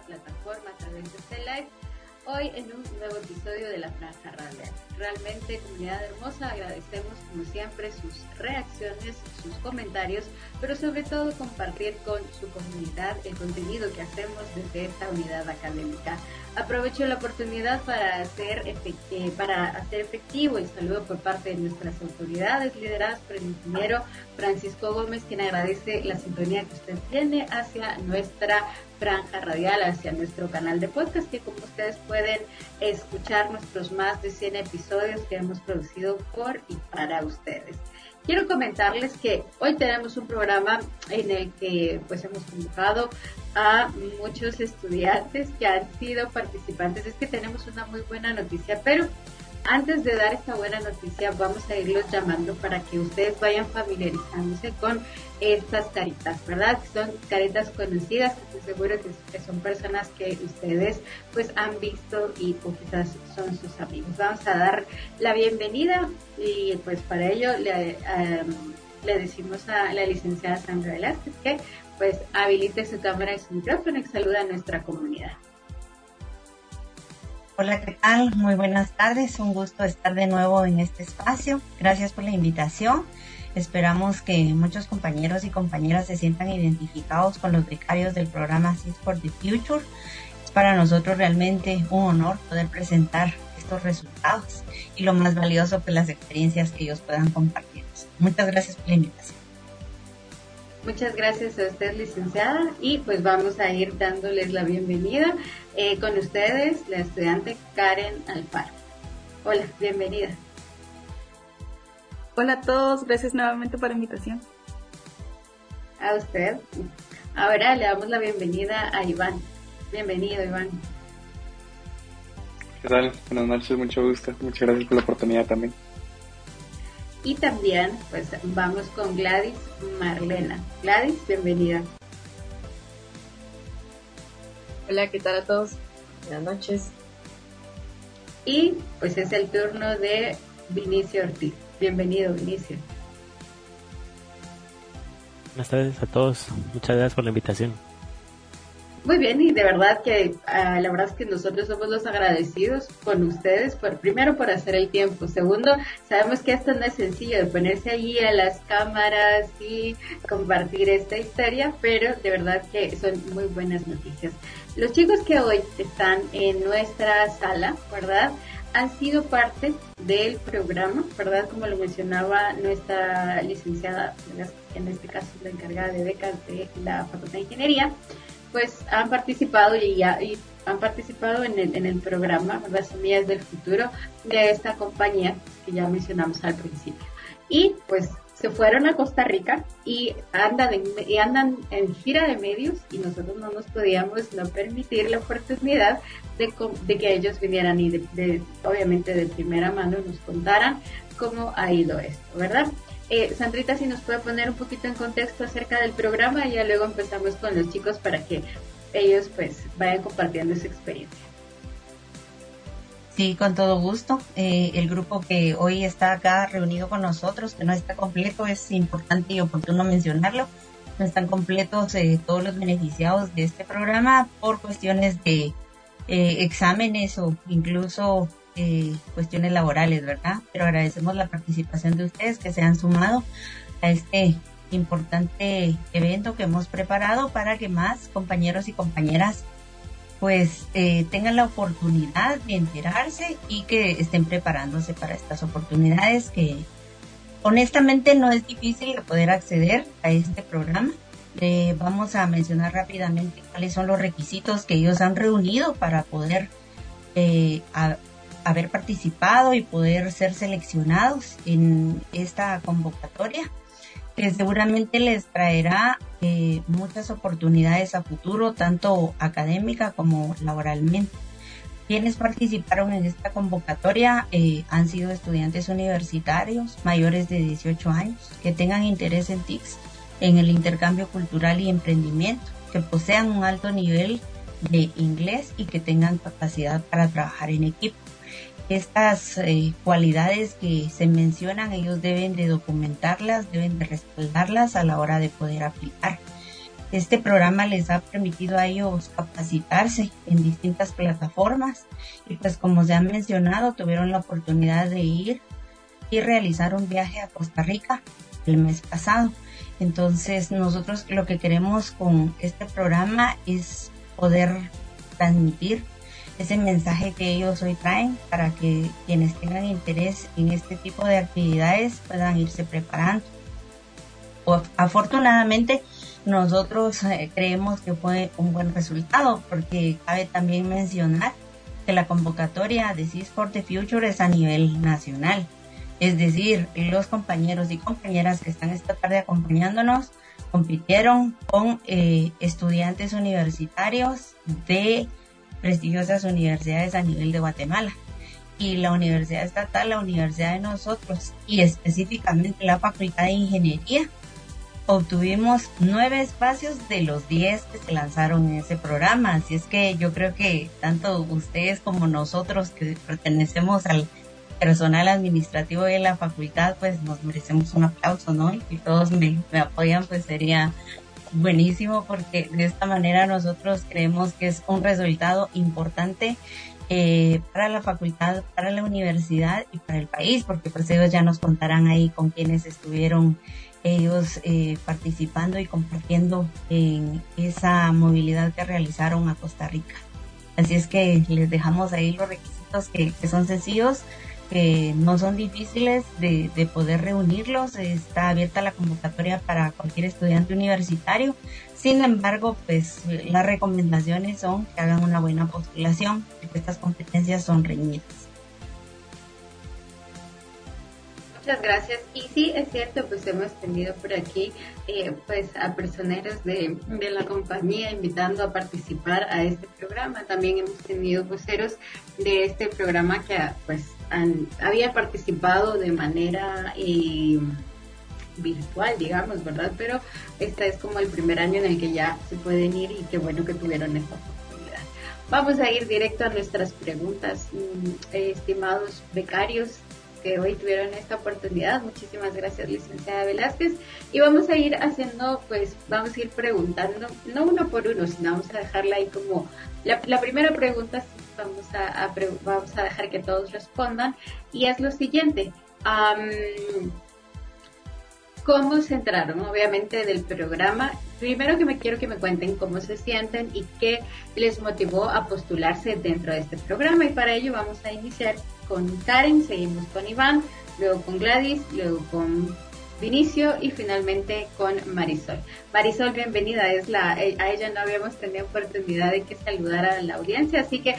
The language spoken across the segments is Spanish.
plataforma a través de este live hoy en un nuevo episodio de La Franja Radial. Realmente, comunidad hermosa, agradecemos como siempre sus reacciones, sus comentarios, pero sobre todo compartir con su comunidad el contenido que hacemos desde esta unidad académica. Aprovecho la oportunidad para hacer, eh, para hacer efectivo el saludo por parte de nuestras autoridades lideradas por el ingeniero Francisco Gómez, quien agradece la sintonía que usted tiene hacia nuestra franja radial hacia nuestro canal de podcast, que como ustedes pueden escuchar nuestros más de 100 episodios que hemos producido por y para ustedes. Quiero comentarles que hoy tenemos un programa en el que pues hemos convocado a muchos estudiantes que han sido participantes. Es que tenemos una muy buena noticia, pero antes de dar esta buena noticia, vamos a irlos llamando para que ustedes vayan familiarizándose con estas caritas, ¿verdad? Son caritas conocidas, estoy seguro que, son personas que ustedes pues han visto y o quizás son sus amigos. Vamos a dar la bienvenida y pues para ello le, le decimos a la licenciada Sandra Velázquez que pues habilite su cámara y su micrófono y saluda a nuestra comunidad. Hola, ¿qué tal? Muy buenas tardes. Un gusto estar de nuevo en este espacio. Gracias por la invitación. Esperamos que muchos compañeros y compañeras se sientan identificados con los becarios del programa Cis for the Future. Es para nosotros realmente un honor poder presentar estos resultados y lo más valioso, pues las experiencias que ellos puedan compartir. Muchas gracias por la invitación. Muchas gracias a usted, licenciada, y pues vamos a ir dándoles la bienvenida eh, con ustedes, la estudiante Karen Alfaro. Hola, bienvenida. Hola a todos, gracias nuevamente por la invitación. A usted. Ahora le damos la bienvenida a Iván. Bienvenido, Iván. ¿Qué tal? Buenas noches, mucho gusto. Muchas gracias por la oportunidad también. Y también, pues vamos con Gladys Marlena. Gladys, bienvenida. Hola, ¿qué tal a todos? Buenas noches. Y pues es el turno de Vinicio Ortiz. Bienvenido, Vinicio. Buenas tardes a todos. Muchas gracias por la invitación. Muy bien, y de verdad que ah, la verdad es que nosotros somos los agradecidos con ustedes, por primero por hacer el tiempo, segundo, sabemos que esto no es sencillo de ponerse allí a las cámaras y compartir esta historia, pero de verdad que son muy buenas noticias. Los chicos que hoy están en nuestra sala, ¿verdad? han sido parte del programa, ¿verdad? Como lo mencionaba nuestra licenciada, en este caso la encargada de becas de la Facultad de Ingeniería, pues han participado y, y han participado en el, en el programa Las Semillas del Futuro de esta compañía que ya mencionamos al principio. Y pues se fueron a Costa Rica y andan en, y andan en gira de medios y nosotros no nos podíamos no permitir la oportunidad de, de que ellos vinieran y de, obviamente de primera mano nos contaran cómo ha ido esto, ¿verdad? Eh, Sandrita, si nos puede poner un poquito en contexto acerca del programa y ya luego empezamos con los chicos para que ellos pues vayan compartiendo su experiencia. Sí, con todo gusto. Eh, el grupo que hoy está acá reunido con nosotros, que no está completo, es importante y oportuno mencionarlo. No están completos eh, todos los beneficiados de este programa por cuestiones de exámenes o incluso eh, cuestiones laborales, ¿verdad? Pero agradecemos la participación de ustedes que se han sumado a este importante evento que hemos preparado para que más compañeros y compañeras pues eh, tengan la oportunidad de enterarse y que estén preparándose para estas oportunidades que honestamente no es difícil de poder acceder a este programa. Vamos a mencionar rápidamente cuáles son los requisitos que ellos han reunido para poder eh, haber participado y poder ser seleccionados en esta convocatoria que seguramente les traerá eh, muchas oportunidades a futuro, tanto académica como laboralmente. Quienes participaron en esta convocatoria eh, han sido estudiantes universitarios mayores de 18 años que tengan interés en TICS, en el intercambio cultural y emprendimiento, que posean un alto nivel de inglés y que tengan capacidad para trabajar en equipo estas eh, cualidades que se mencionan, ellos deben de documentarlas, deben de respaldarlas a la hora de poder aplicar. Este programa les ha permitido a ellos capacitarse en distintas plataformas y pues como se ha mencionado tuvieron la oportunidad de ir y realizar un viaje a Costa Rica el mes pasado. Entonces nosotros lo que queremos con este programa es poder transmitir ese mensaje que ellos hoy traen para que quienes tengan interés en este tipo de actividades puedan irse preparando. Afortunadamente, nosotros eh, creemos que fue un buen resultado porque cabe también mencionar que la convocatoria de CIS for the Future es a nivel nacional. Es decir, los compañeros y compañeras que están esta tarde acompañándonos compitieron con eh, estudiantes universitarios de prestigiosas universidades a nivel de Guatemala. Y la Universidad Estatal, la Universidad de nosotros y específicamente la Facultad de Ingeniería, obtuvimos nueve espacios de los diez que se lanzaron en ese programa. Así es que yo creo que tanto ustedes como nosotros que pertenecemos al personal administrativo de la facultad, pues nos merecemos un aplauso, ¿no? Y si todos me, me apoyan, pues sería buenísimo porque de esta manera nosotros creemos que es un resultado importante eh, para la facultad, para la universidad y para el país, porque pues ellos ya nos contarán ahí con quienes estuvieron ellos eh, participando y compartiendo en esa movilidad que realizaron a Costa Rica. Así es que les dejamos ahí los requisitos que, que son sencillos que no son difíciles de, de, poder reunirlos. Está abierta la convocatoria para cualquier estudiante universitario. Sin embargo, pues las recomendaciones son que hagan una buena postulación, porque estas competencias son reñidas. Muchas gracias. Y sí, es cierto, pues hemos tenido por aquí eh, pues a personeros de, de, la compañía invitando a participar a este programa. También hemos tenido voceros de este programa que pues había participado de manera eh, virtual, digamos, ¿verdad? Pero esta es como el primer año en el que ya se pueden ir y qué bueno que tuvieron esta oportunidad. Vamos a ir directo a nuestras preguntas, mm, estimados becarios que hoy tuvieron esta oportunidad. Muchísimas gracias, licenciada Velázquez. Y vamos a ir haciendo, pues, vamos a ir preguntando, no uno por uno, sino vamos a dejarla ahí como la, primera pregunta vamos a, vamos a dejar que todos respondan y es lo siguiente. ¿Cómo se entraron, obviamente, del programa? Primero que me quiero que me cuenten cómo se sienten y qué les motivó a postularse dentro de este programa. Y para ello vamos a iniciar con Karen, seguimos con Iván, luego con Gladys, luego con Vinicio y finalmente con Marisol. Marisol, bienvenida. Es la, a ella no habíamos tenido oportunidad de que saludara a la audiencia, así que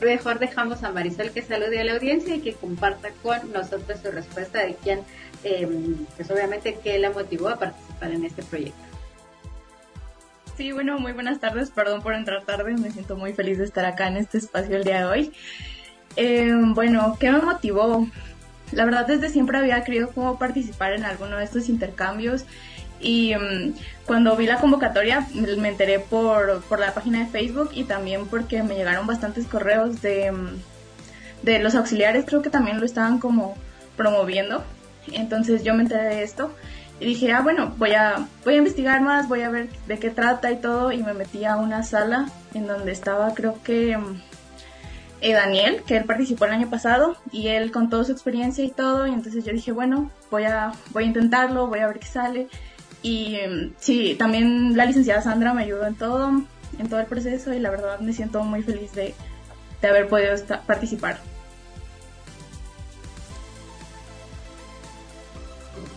mejor dejamos a Marisol que salude a la audiencia y que comparta con nosotros su respuesta de quién, eh, pues obviamente, qué la motivó a participar en este proyecto. Sí, bueno, muy buenas tardes, perdón por entrar tarde, me siento muy feliz de estar acá en este espacio el día de hoy. Eh, bueno, ¿qué me motivó? La verdad desde siempre había querido como participar en alguno de estos intercambios y mm, cuando vi la convocatoria me enteré por, por, la página de Facebook y también porque me llegaron bastantes correos de, mm, de los auxiliares, creo que también lo estaban como promoviendo. Entonces yo me enteré de esto y dije, ah, bueno, voy a, voy a investigar más, voy a ver de qué trata y todo. Y me metí a una sala en donde estaba, creo que mm, eh, Daniel, que él participó el año pasado y él contó su experiencia y todo. Y entonces yo dije, bueno, voy a, voy a intentarlo, voy a ver qué sale. Y em, sí, también la licenciada Sandra me ayudó en todo, en todo el proceso y la verdad me siento muy feliz de, de haber podido participar.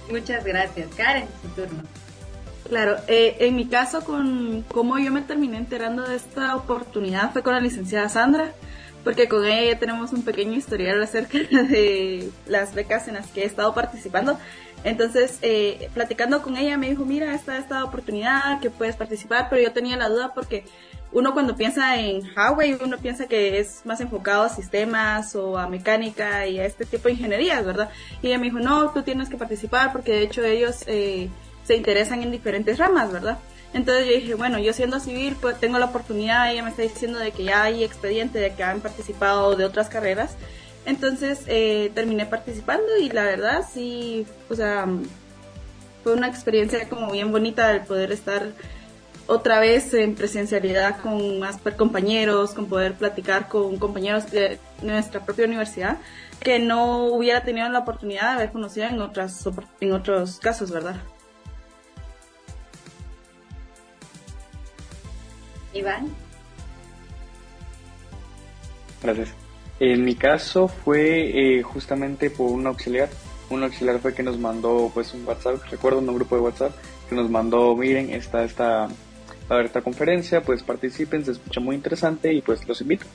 Muchas gracias. Karen, su turno. Claro, eh, en mi caso, con cómo yo me terminé enterando de esta oportunidad fue con la licenciada Sandra, porque con ella ya tenemos un pequeño historial acerca de las becas en las que he estado participando. Entonces, eh, platicando con ella, me dijo, mira, está esta oportunidad que puedes participar, pero yo tenía la duda porque uno cuando piensa en Huawei, uno piensa que es más enfocado a sistemas o a mecánica y a este tipo de ingenierías, ¿verdad? Y ella me dijo, no, tú tienes que participar porque de hecho ellos eh, se interesan en diferentes ramas, ¿verdad? Entonces yo dije, bueno, yo siendo civil, pues tengo la oportunidad, ella me está diciendo de que ya hay expediente, de que han participado de otras carreras. Entonces eh, terminé participando y la verdad sí, o sea, fue una experiencia como bien bonita el poder estar otra vez en presencialidad con más compañeros, con poder platicar con compañeros de nuestra propia universidad que no hubiera tenido la oportunidad de haber conocido en otras en otros casos, ¿verdad? Iván. Gracias. En mi caso fue eh, justamente por un auxiliar. Un auxiliar fue que nos mandó pues un WhatsApp, recuerdo un grupo de WhatsApp que nos mandó, miren, está esta, a ver esta conferencia, pues participen, se escucha muy interesante y pues los invito.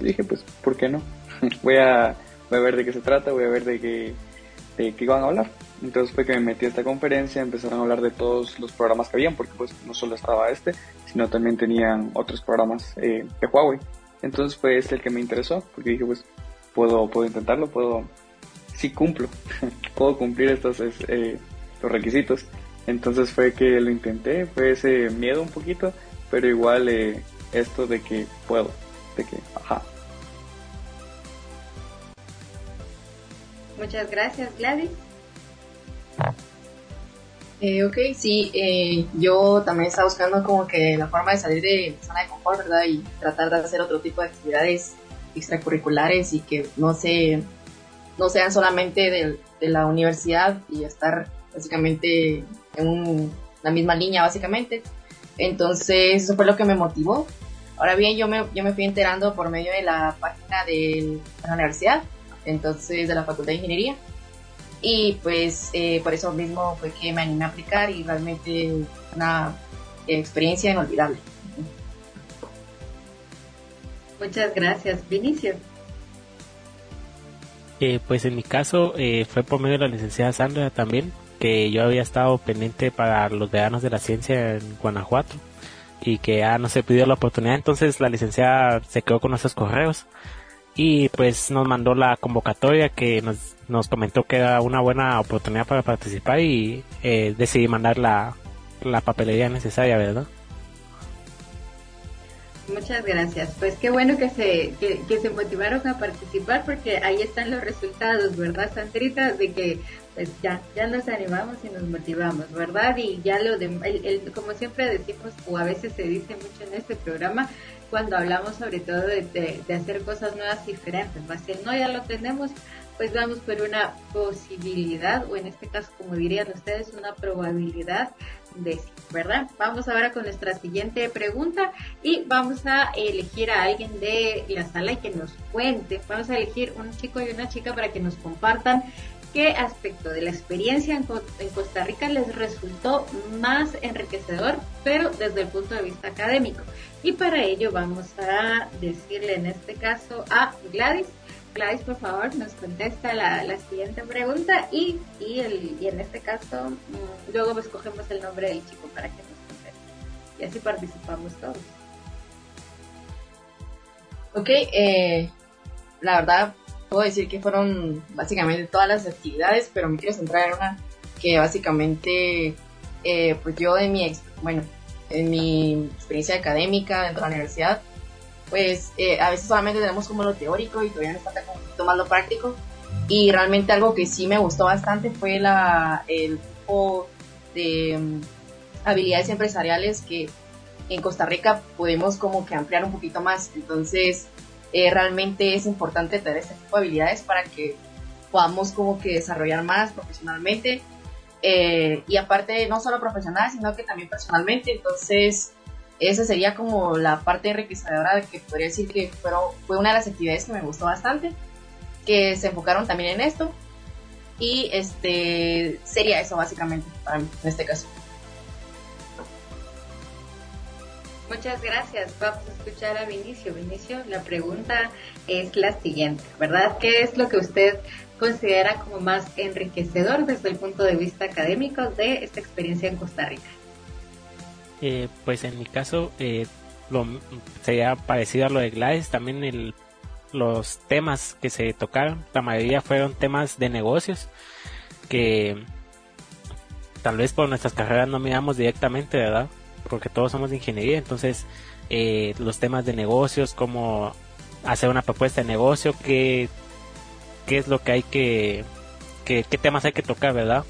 Y dije, pues, ¿por qué no? voy, a, voy a ver de qué se trata, voy a ver de qué, de qué van a hablar. Entonces fue que me metí a esta conferencia, empezaron a hablar de todos los programas que habían, porque pues no solo estaba este, sino también tenían otros programas eh, de Huawei. Entonces fue este el que me interesó, porque dije, pues, puedo, puedo intentarlo, puedo, sí cumplo, puedo cumplir estos eh, los requisitos. Entonces fue que lo intenté, fue ese miedo un poquito, pero igual eh, esto de que puedo, de que, ajá. Muchas gracias, Gladys. Eh, ok, sí, eh, yo también estaba buscando como que la forma de salir de mi zona de confort, ¿verdad? Y tratar de hacer otro tipo de actividades extracurriculares y que no se no sean solamente de, la universidad y estar básicamente en la misma línea básicamente. Entonces eso fue lo que me motivó. Ahora bien, yo me, yo me fui enterando por medio de la página de la universidad, entonces de la Facultad de Ingeniería. Y pues eh, por eso mismo fue que me animé a aplicar y realmente una experiencia inolvidable. Muchas gracias, Vinicio. Eh, pues en mi caso eh, fue por medio de la licenciada Sandra también, que yo había estado pendiente para los veranos de la ciencia en Guanajuato y que ya no se pidió la oportunidad, entonces la licenciada se quedó con nuestros correos y pues nos mandó la convocatoria que nos, nos comentó que era una buena oportunidad para participar y eh, decidí mandar la, la papelería necesaria, ¿verdad? Muchas gracias. Pues qué bueno que se, que, se motivaron a participar porque ahí están los resultados, ¿verdad, Sandrita? De que pues ya, ya nos animamos y nos motivamos, ¿verdad? Y ya lo de, el, como siempre decimos, o a veces se dice mucho en este programa, cuando hablamos sobre todo de, hacer cosas nuevas diferentes, ¿va? Si no ya lo tenemos, pues vamos por una posibilidad, o en este caso, como dirían ustedes, una probabilidad de sí, ¿verdad? Vamos ahora con nuestra siguiente pregunta y vamos a elegir a alguien de la sala y que nos cuente. Vamos a elegir un chico y una chica para que nos compartan qué aspecto de la experiencia en, Costa Rica les resultó más enriquecedor, pero desde el punto de vista académico. Y para ello vamos a decirle en este caso a Gladys Gladys, por favor, nos contesta la, siguiente pregunta y, y, el, y en este caso mm, luego escogemos el nombre del chico para que nos conteste. Y así participamos todos. Ok, eh, la verdad puedo decir que fueron básicamente todas las actividades, pero me quiero centrar en una que básicamente, eh, pues yo en mi, bueno, en mi experiencia académica dentro de la universidad, pues eh, a veces solamente tenemos como lo teórico y todavía nos falta como un poquito más lo práctico. Y realmente algo que sí me gustó bastante fue la, el tipo de mm, habilidades empresariales que en Costa Rica podemos como que ampliar un poquito más. Entonces, eh, realmente es importante tener este tipo de habilidades para que podamos como que desarrollar más profesionalmente. Eh, y aparte, no solo profesional, sino que también personalmente. Entonces, esa sería como la parte enriquecedora que podría decir que fue una de las actividades que me gustó bastante, que se enfocaron también en esto. Y este sería eso básicamente para mí en este caso. Muchas gracias. Vamos a escuchar a Vinicio. Vinicio, la pregunta es la siguiente, ¿verdad? ¿Qué es lo que usted considera como más enriquecedor desde el punto de vista académico de esta experiencia en Costa Rica? Eh, pues en mi caso eh, lo, sería parecido a lo de Gladys, también el, los temas que se tocaron, la mayoría fueron temas de negocios que tal vez por nuestras carreras no miramos directamente, ¿verdad? Porque todos somos de ingeniería, entonces eh, los temas de negocios, como hacer una propuesta de negocio, qué, qué es lo que hay que, qué temas hay que tocar, ¿verdad?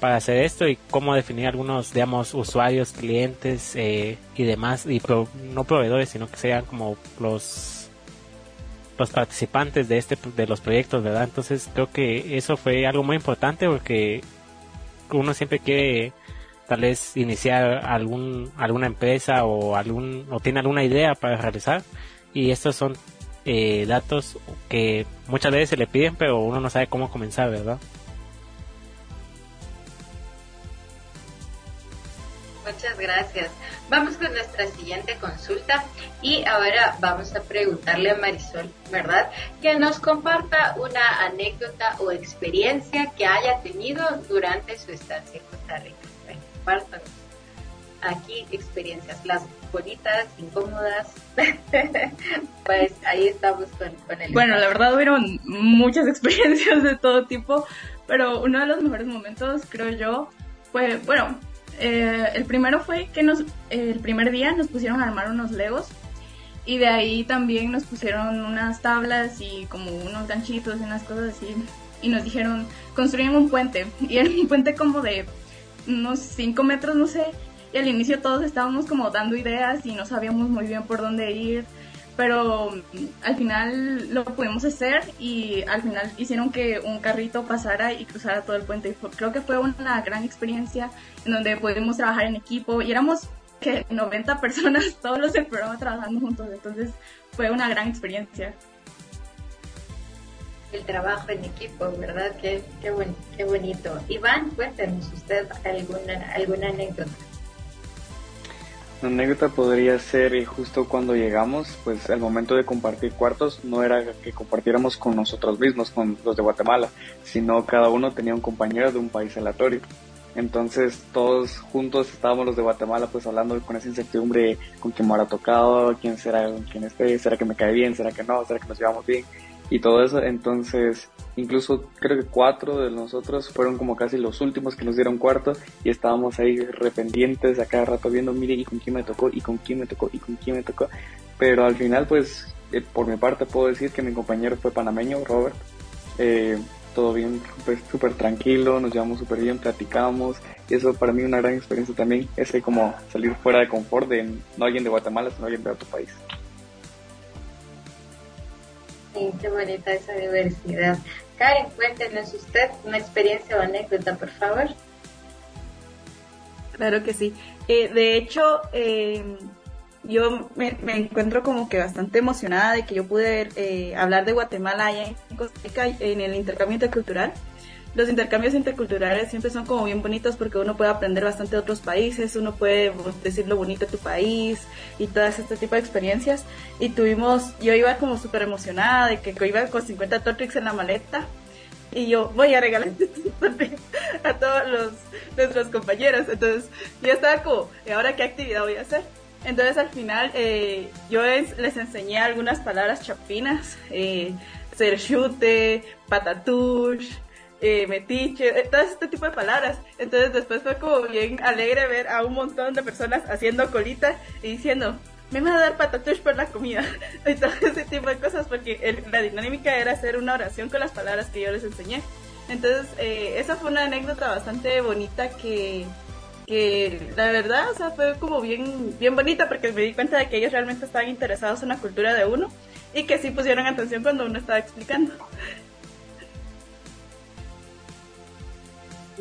para hacer esto y cómo definir algunos, digamos, usuarios, clientes eh, y demás, y no proveedores, sino que sean como los los participantes de este de los proyectos, ¿verdad? Entonces creo que eso fue algo muy importante porque uno siempre quiere tal vez iniciar algún alguna empresa o algún o tiene alguna idea para realizar y estos son eh, datos que muchas veces se le piden pero uno no sabe cómo comenzar, ¿verdad? Muchas gracias. Vamos con nuestra siguiente consulta y ahora vamos a preguntarle a Marisol, ¿verdad? Que nos comparta una anécdota o experiencia que haya tenido durante su estancia en Costa Rica. Compártanos aquí experiencias, las bonitas, incómodas. pues ahí estamos con, con el... Bueno, la verdad hubieron muchas experiencias de todo tipo, pero uno de los mejores momentos, creo yo, fue, bueno, eh, el primero fue que nos, el primer día nos pusieron a armar unos legos y de ahí también nos pusieron unas tablas y como unos ganchitos y unas cosas así y nos dijeron construyen un puente y era un puente como de unos 5 metros no sé y al inicio todos estábamos como dando ideas y no sabíamos muy bien por dónde ir pero mm, al final lo pudimos hacer y al final hicieron que un carrito pasara y cruzara todo el puente. Creo que fue una gran experiencia en donde pudimos trabajar en equipo y éramos que 90 personas, todos los del programa trabajando juntos, entonces fue una gran experiencia. El trabajo en equipo, ¿verdad? Qué, qué, qué bonito. Iván, cuéntenos usted alguna, alguna anécdota. La anécdota podría ser eh, justo cuando llegamos, pues el momento de compartir cuartos no era que compartiéramos con nosotros mismos, con los de Guatemala, sino cada uno tenía un compañero de un país aleatorio. Entonces todos juntos estábamos los de Guatemala pues hablando con esa incertidumbre con quién me habrá tocado, quién será quién esté, será que me cae bien, será que no, será que nos llevamos bien y todo eso. Entonces, incluso creo que cuatro de nosotros fueron como casi los últimos que nos dieron cuarto y estábamos ahí rependientes a cada rato viendo, mire, y con quién me tocó, y con quién me tocó, y con quién me tocó. Pero al final, pues, eh, por mi parte puedo decir que mi compañero fue panameño, Robert. Eh, todo bien, pues súper tranquilo, nos llevamos súper bien, platicamos y eso para mí una gran experiencia también, es como salir fuera de confort de no alguien de Guatemala, sino alguien de otro país. Qué bonita esa diversidad. Karen, cuéntenos usted una experiencia o anécdota, por favor. Claro que sí. Eh, de hecho, eh, yo me, encuentro como que bastante emocionada de que yo pude eh, hablar de Guatemala allá en Costa en el intercambio intercultural los intercambios interculturales siempre son como bien bonitos porque uno puede aprender bastante de otros países, uno puede decir lo bonito de tu país y todas este tipo de experiencias. Y tuvimos, yo iba como súper emocionada de que iba con 50 Tortrix en la maleta y yo voy a regalar a todos los, nuestros compañeros. Entonces yo estaba como, ¿y ahora qué actividad voy a hacer? Entonces al final eh, yo les, enseñé algunas palabras chapinas, eh, chute, patatush, eh, metiche, eh, todo este tipo de palabras. Entonces después fue como bien alegre ver a un montón de personas haciendo colita y diciendo, me van a dar patatush por la comida. y todo ese tipo de cosas porque la dinámica era hacer una oración con las palabras que yo les enseñé. Entonces eh, esa fue una anécdota bastante bonita que, que la verdad, o sea, fue como bien, bien bonita porque me di cuenta de que ellos realmente estaban interesados en la cultura de uno y que sí pusieron atención cuando uno estaba explicando.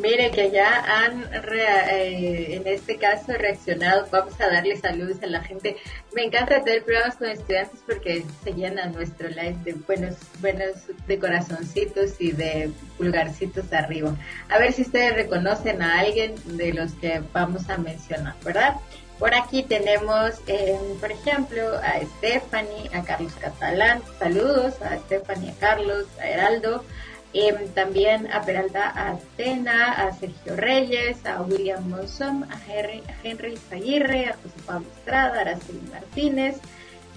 Mire que ya han, eh, en este caso, reaccionado. Vamos a darle saludos a la gente. Me encanta tener programas con estudiantes porque se llena nuestro live de buenos, buenos de corazoncitos y de pulgarcitos arriba. A ver si ustedes reconocen a alguien de los que vamos a mencionar, ¿verdad? Por aquí tenemos, eh, por ejemplo, a Stephanie, a Carlos Catalán. Saludos a Stephanie, a Carlos, a Heraldo. Em, también a Peralta Atena, a Sergio Reyes, a William Monson, a Henry, a Henry Aguirre, a José Pablo Estrada, a Araceli Martínez,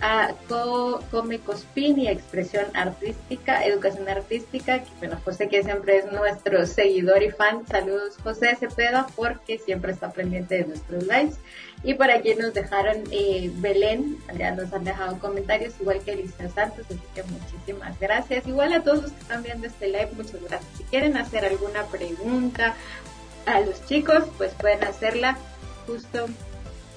a Come Cospini, Expresión Artística, Educación Artística, que bueno, José que siempre es nuestro seguidor y fan, saludos José Cepeda porque siempre está pendiente de nuestros lives. Y por aquí nos dejaron eh, Belén, ya nos han dejado comentarios, igual que Elisa Santos, así que muchísimas gracias. Igual a todos los que están viendo este live, muchas gracias. Si quieren hacer alguna pregunta a los chicos, pues pueden hacerla justo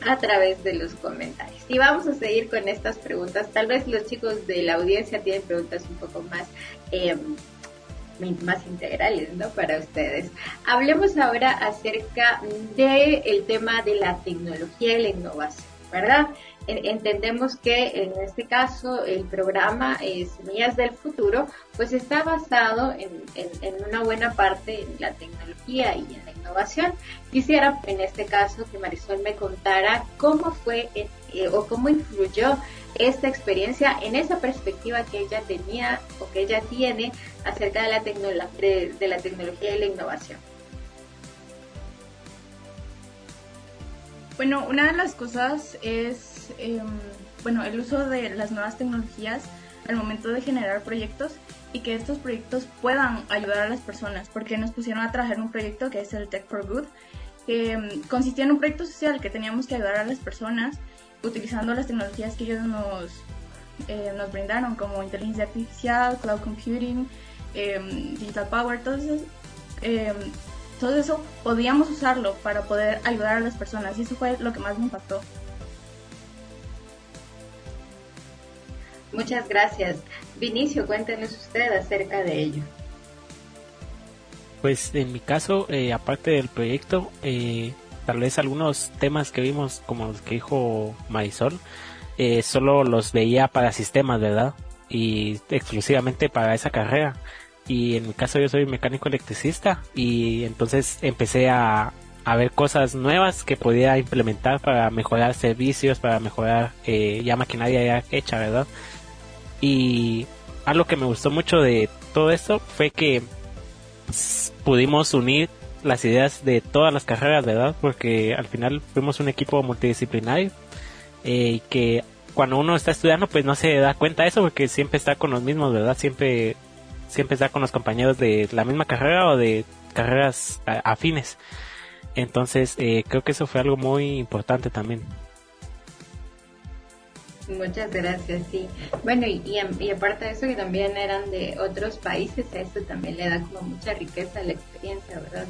a través de los comentarios. Y vamos a seguir con estas preguntas. Tal vez los chicos de la audiencia tienen preguntas un poco más, eh, más integrales, ¿no? Para ustedes. Hablemos ahora acerca del el tema de la tecnología y la innovación, ¿verdad? entendemos que en este caso el programa eh, Semillas del Futuro pues está basado en, una buena parte en la tecnología y en la innovación. Quisiera en este caso que Marisol me contara cómo fue eh, o cómo influyó esta experiencia en esa perspectiva que ella tenía o que ella tiene acerca de la, de la tecnología y la innovación. Bueno, una de las cosas es Em, bueno, el uso de las nuevas tecnologías al momento de generar proyectos y que estos proyectos puedan ayudar a las personas, porque nos pusieron a trabajar un proyecto que es el Tech for Good, que em, consistía en un proyecto social que teníamos que ayudar a las personas utilizando las tecnologías que ellos nos, eh, nos brindaron, como inteligencia artificial, cloud computing, em, digital power, todo eso, todo eso podíamos usarlo para poder ayudar a las personas y eso fue lo que más me impactó. Muchas gracias. Vinicio, cuéntenos usted acerca de ello. Pues en mi caso, eh, aparte del proyecto, eh, tal vez algunos temas que vimos, como los que dijo Marisol, eh, solo los veía para sistemas, ¿verdad? Y exclusivamente para esa carrera. Y en mi caso yo soy mecánico electricista y entonces empecé a, a ver cosas nuevas que podía implementar para mejorar servicios, para mejorar ya maquinaria ya hecha, ¿verdad? Y algo que me gustó mucho de todo esto fue que pudimos unir las ideas de todas las carreras, ¿verdad? Porque al final fuimos un equipo multidisciplinario eh, que cuando uno está estudiando pues no se da cuenta de eso porque siempre está con los mismos, ¿verdad? Siempre siempre está con los compañeros de la misma carrera o de carreras afines. Entonces eh, creo que eso fue algo muy importante también. Muchas gracias, sí. Bueno, y, y, aparte de eso, que también eran de otros países, a eso también le da como mucha riqueza a la experiencia, ¿verdad,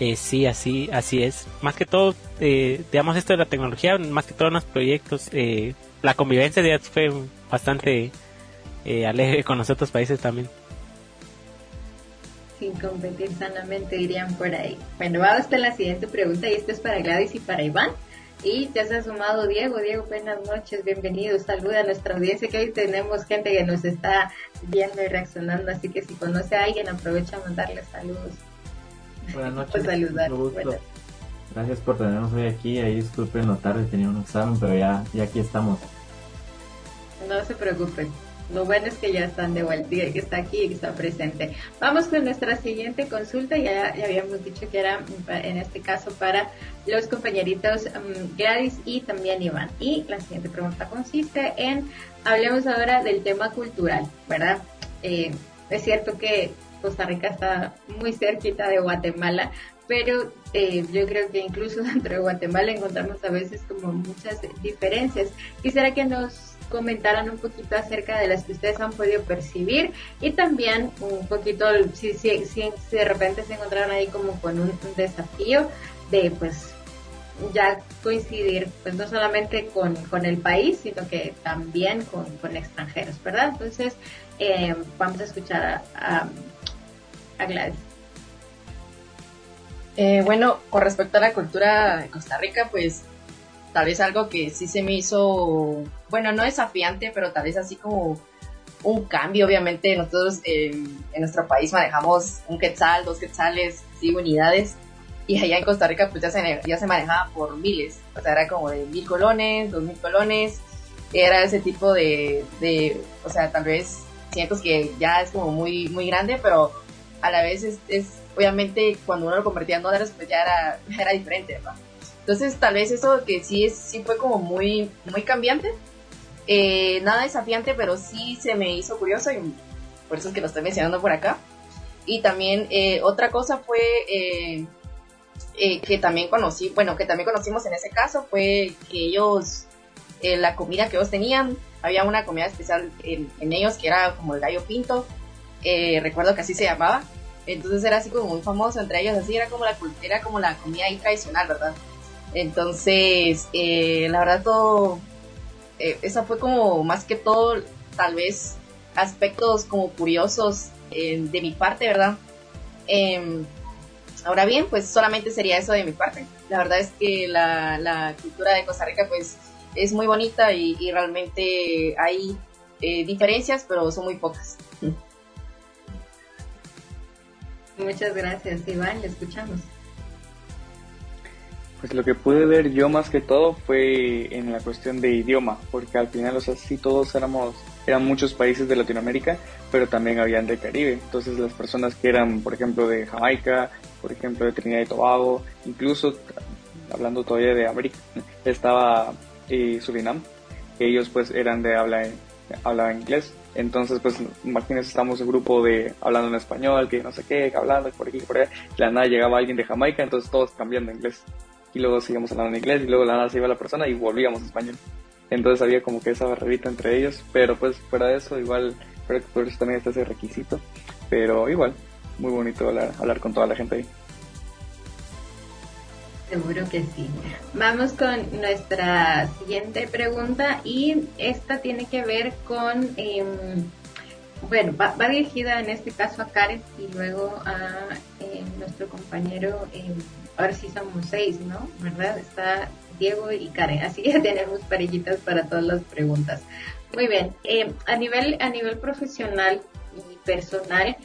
Eh, sí, así, así es. Más que todo, eh, digamos esto de la tecnología, más que todo en los proyectos, eh, la convivencia ya fue bastante eh, alegre con los otros países también. Sin competir sanamente, dirían por ahí. Bueno, vamos a la siguiente pregunta y esto es para Gladys y para Iván. Y ya se ha sumado Diego. Diego, buenas noches, bienvenido. Saluda a nuestra audiencia que hoy tenemos gente que nos está viendo y reaccionando, así que si conoce a alguien aprovecha a mandarle saludos. Buenas noches. saludar. Gracias por tenernos hoy aquí. Ahí disculpen no tarde, tenía un examen, pero ya, ya aquí estamos. No se preocupen. Lo bueno es que ya están de vuelta, que está aquí y que está presente. Vamos con nuestra siguiente consulta. Ya, ya habíamos dicho que era en este caso para los compañeritos um, Gladys y también Iván. Y la siguiente pregunta consiste en, hablemos ahora del tema cultural, ¿verdad? Eh, es cierto que Costa Rica está muy cerquita de Guatemala, pero eh, yo creo que incluso dentro de Guatemala encontramos a veces como muchas diferencias. Quisiera que nos comentaran un poquito acerca de las que ustedes han podido percibir y también un poquito si, si, si, de repente se encontraron ahí como con un, desafío de pues ya coincidir pues no solamente con, con el país sino que también con, con extranjeros verdad entonces eh, vamos a escuchar a, a, Gladys. Eh, bueno con respecto a la cultura de Costa Rica pues tal vez algo que sí se me hizo, bueno, no desafiante, pero tal vez así como un cambio, obviamente nosotros en nuestro país manejamos un quetzal, dos quetzales, sí, unidades, y allá en Costa Rica pues ya se, ya se manejaba por miles, o sea, era como de mil colones, dos mil colones, era ese tipo de, de, o sea, tal vez siento que ya es como muy, muy grande, pero a la vez es, es obviamente cuando uno lo convertía en dólares pues ya era, era diferente, ¿verdad? Entonces, tal vez eso que sí es, sí fue como muy, muy cambiante. Eh, nada desafiante, pero sí se me hizo curioso y por eso es que lo estoy mencionando por acá. Y también eh, otra cosa fue eh, que también conocí, bueno, que también conocimos en ese caso fue que ellos, la comida que ellos tenían, había una comida especial en, en ellos que era como el gallo pinto, recuerdo que así se llamaba, Entonces era así como muy famoso entre ellos, así era como la, era como la comida ahí tradicional, ¿verdad? Entonces, eh, la verdad todo, eh, esa fue como más que todo, tal vez aspectos como curiosos eh, de mi parte, ¿verdad? Em, ahora bien, pues solamente sería eso de mi parte. La verdad es que la, la cultura de Costa Rica pues es muy bonita y, y realmente hay diferencias, pero son muy pocas. Muchas gracias, Iván, le escuchamos. Pues lo que pude ver yo más que todo fue en la cuestión de idioma, porque al final, o sea, sí todos éramos, eran muchos países de Latinoamérica, pero también habían de Caribe. Entonces las personas que eran, por ejemplo, de Jamaica, por ejemplo, de Trinidad y Tobago, incluso hablando todavía de América, estaba eh, Surinam, ellos pues eran de habla, habla inglés entonces, pues, imagínense, estamos un grupo de hablando en español, que no sé qué, hablando por aquí, por allá. la nada llegaba alguien de Jamaica, entonces todos cambiando inglés. Y luego seguíamos hablando en inglés, y luego la nada se iba la persona y volvíamos a español. Entonces había como que esa barrerita entre ellos, pero pues fuera de eso, igual, creo que por eso también está ese requisito. Pero igual, muy bonito hablar, hablar con toda la gente ahí. Seguro que sí. Vamos con nuestra siguiente pregunta y esta tiene que ver con, em, bueno, va, dirigida en este caso a Karen y luego a em, nuestro compañero, eh, ahora sí somos seis, ¿no? ¿Verdad? Está Diego y Karen, así que tenemos parejitas para todas las preguntas. Muy bien, a, nivel, a nivel profesional y personal,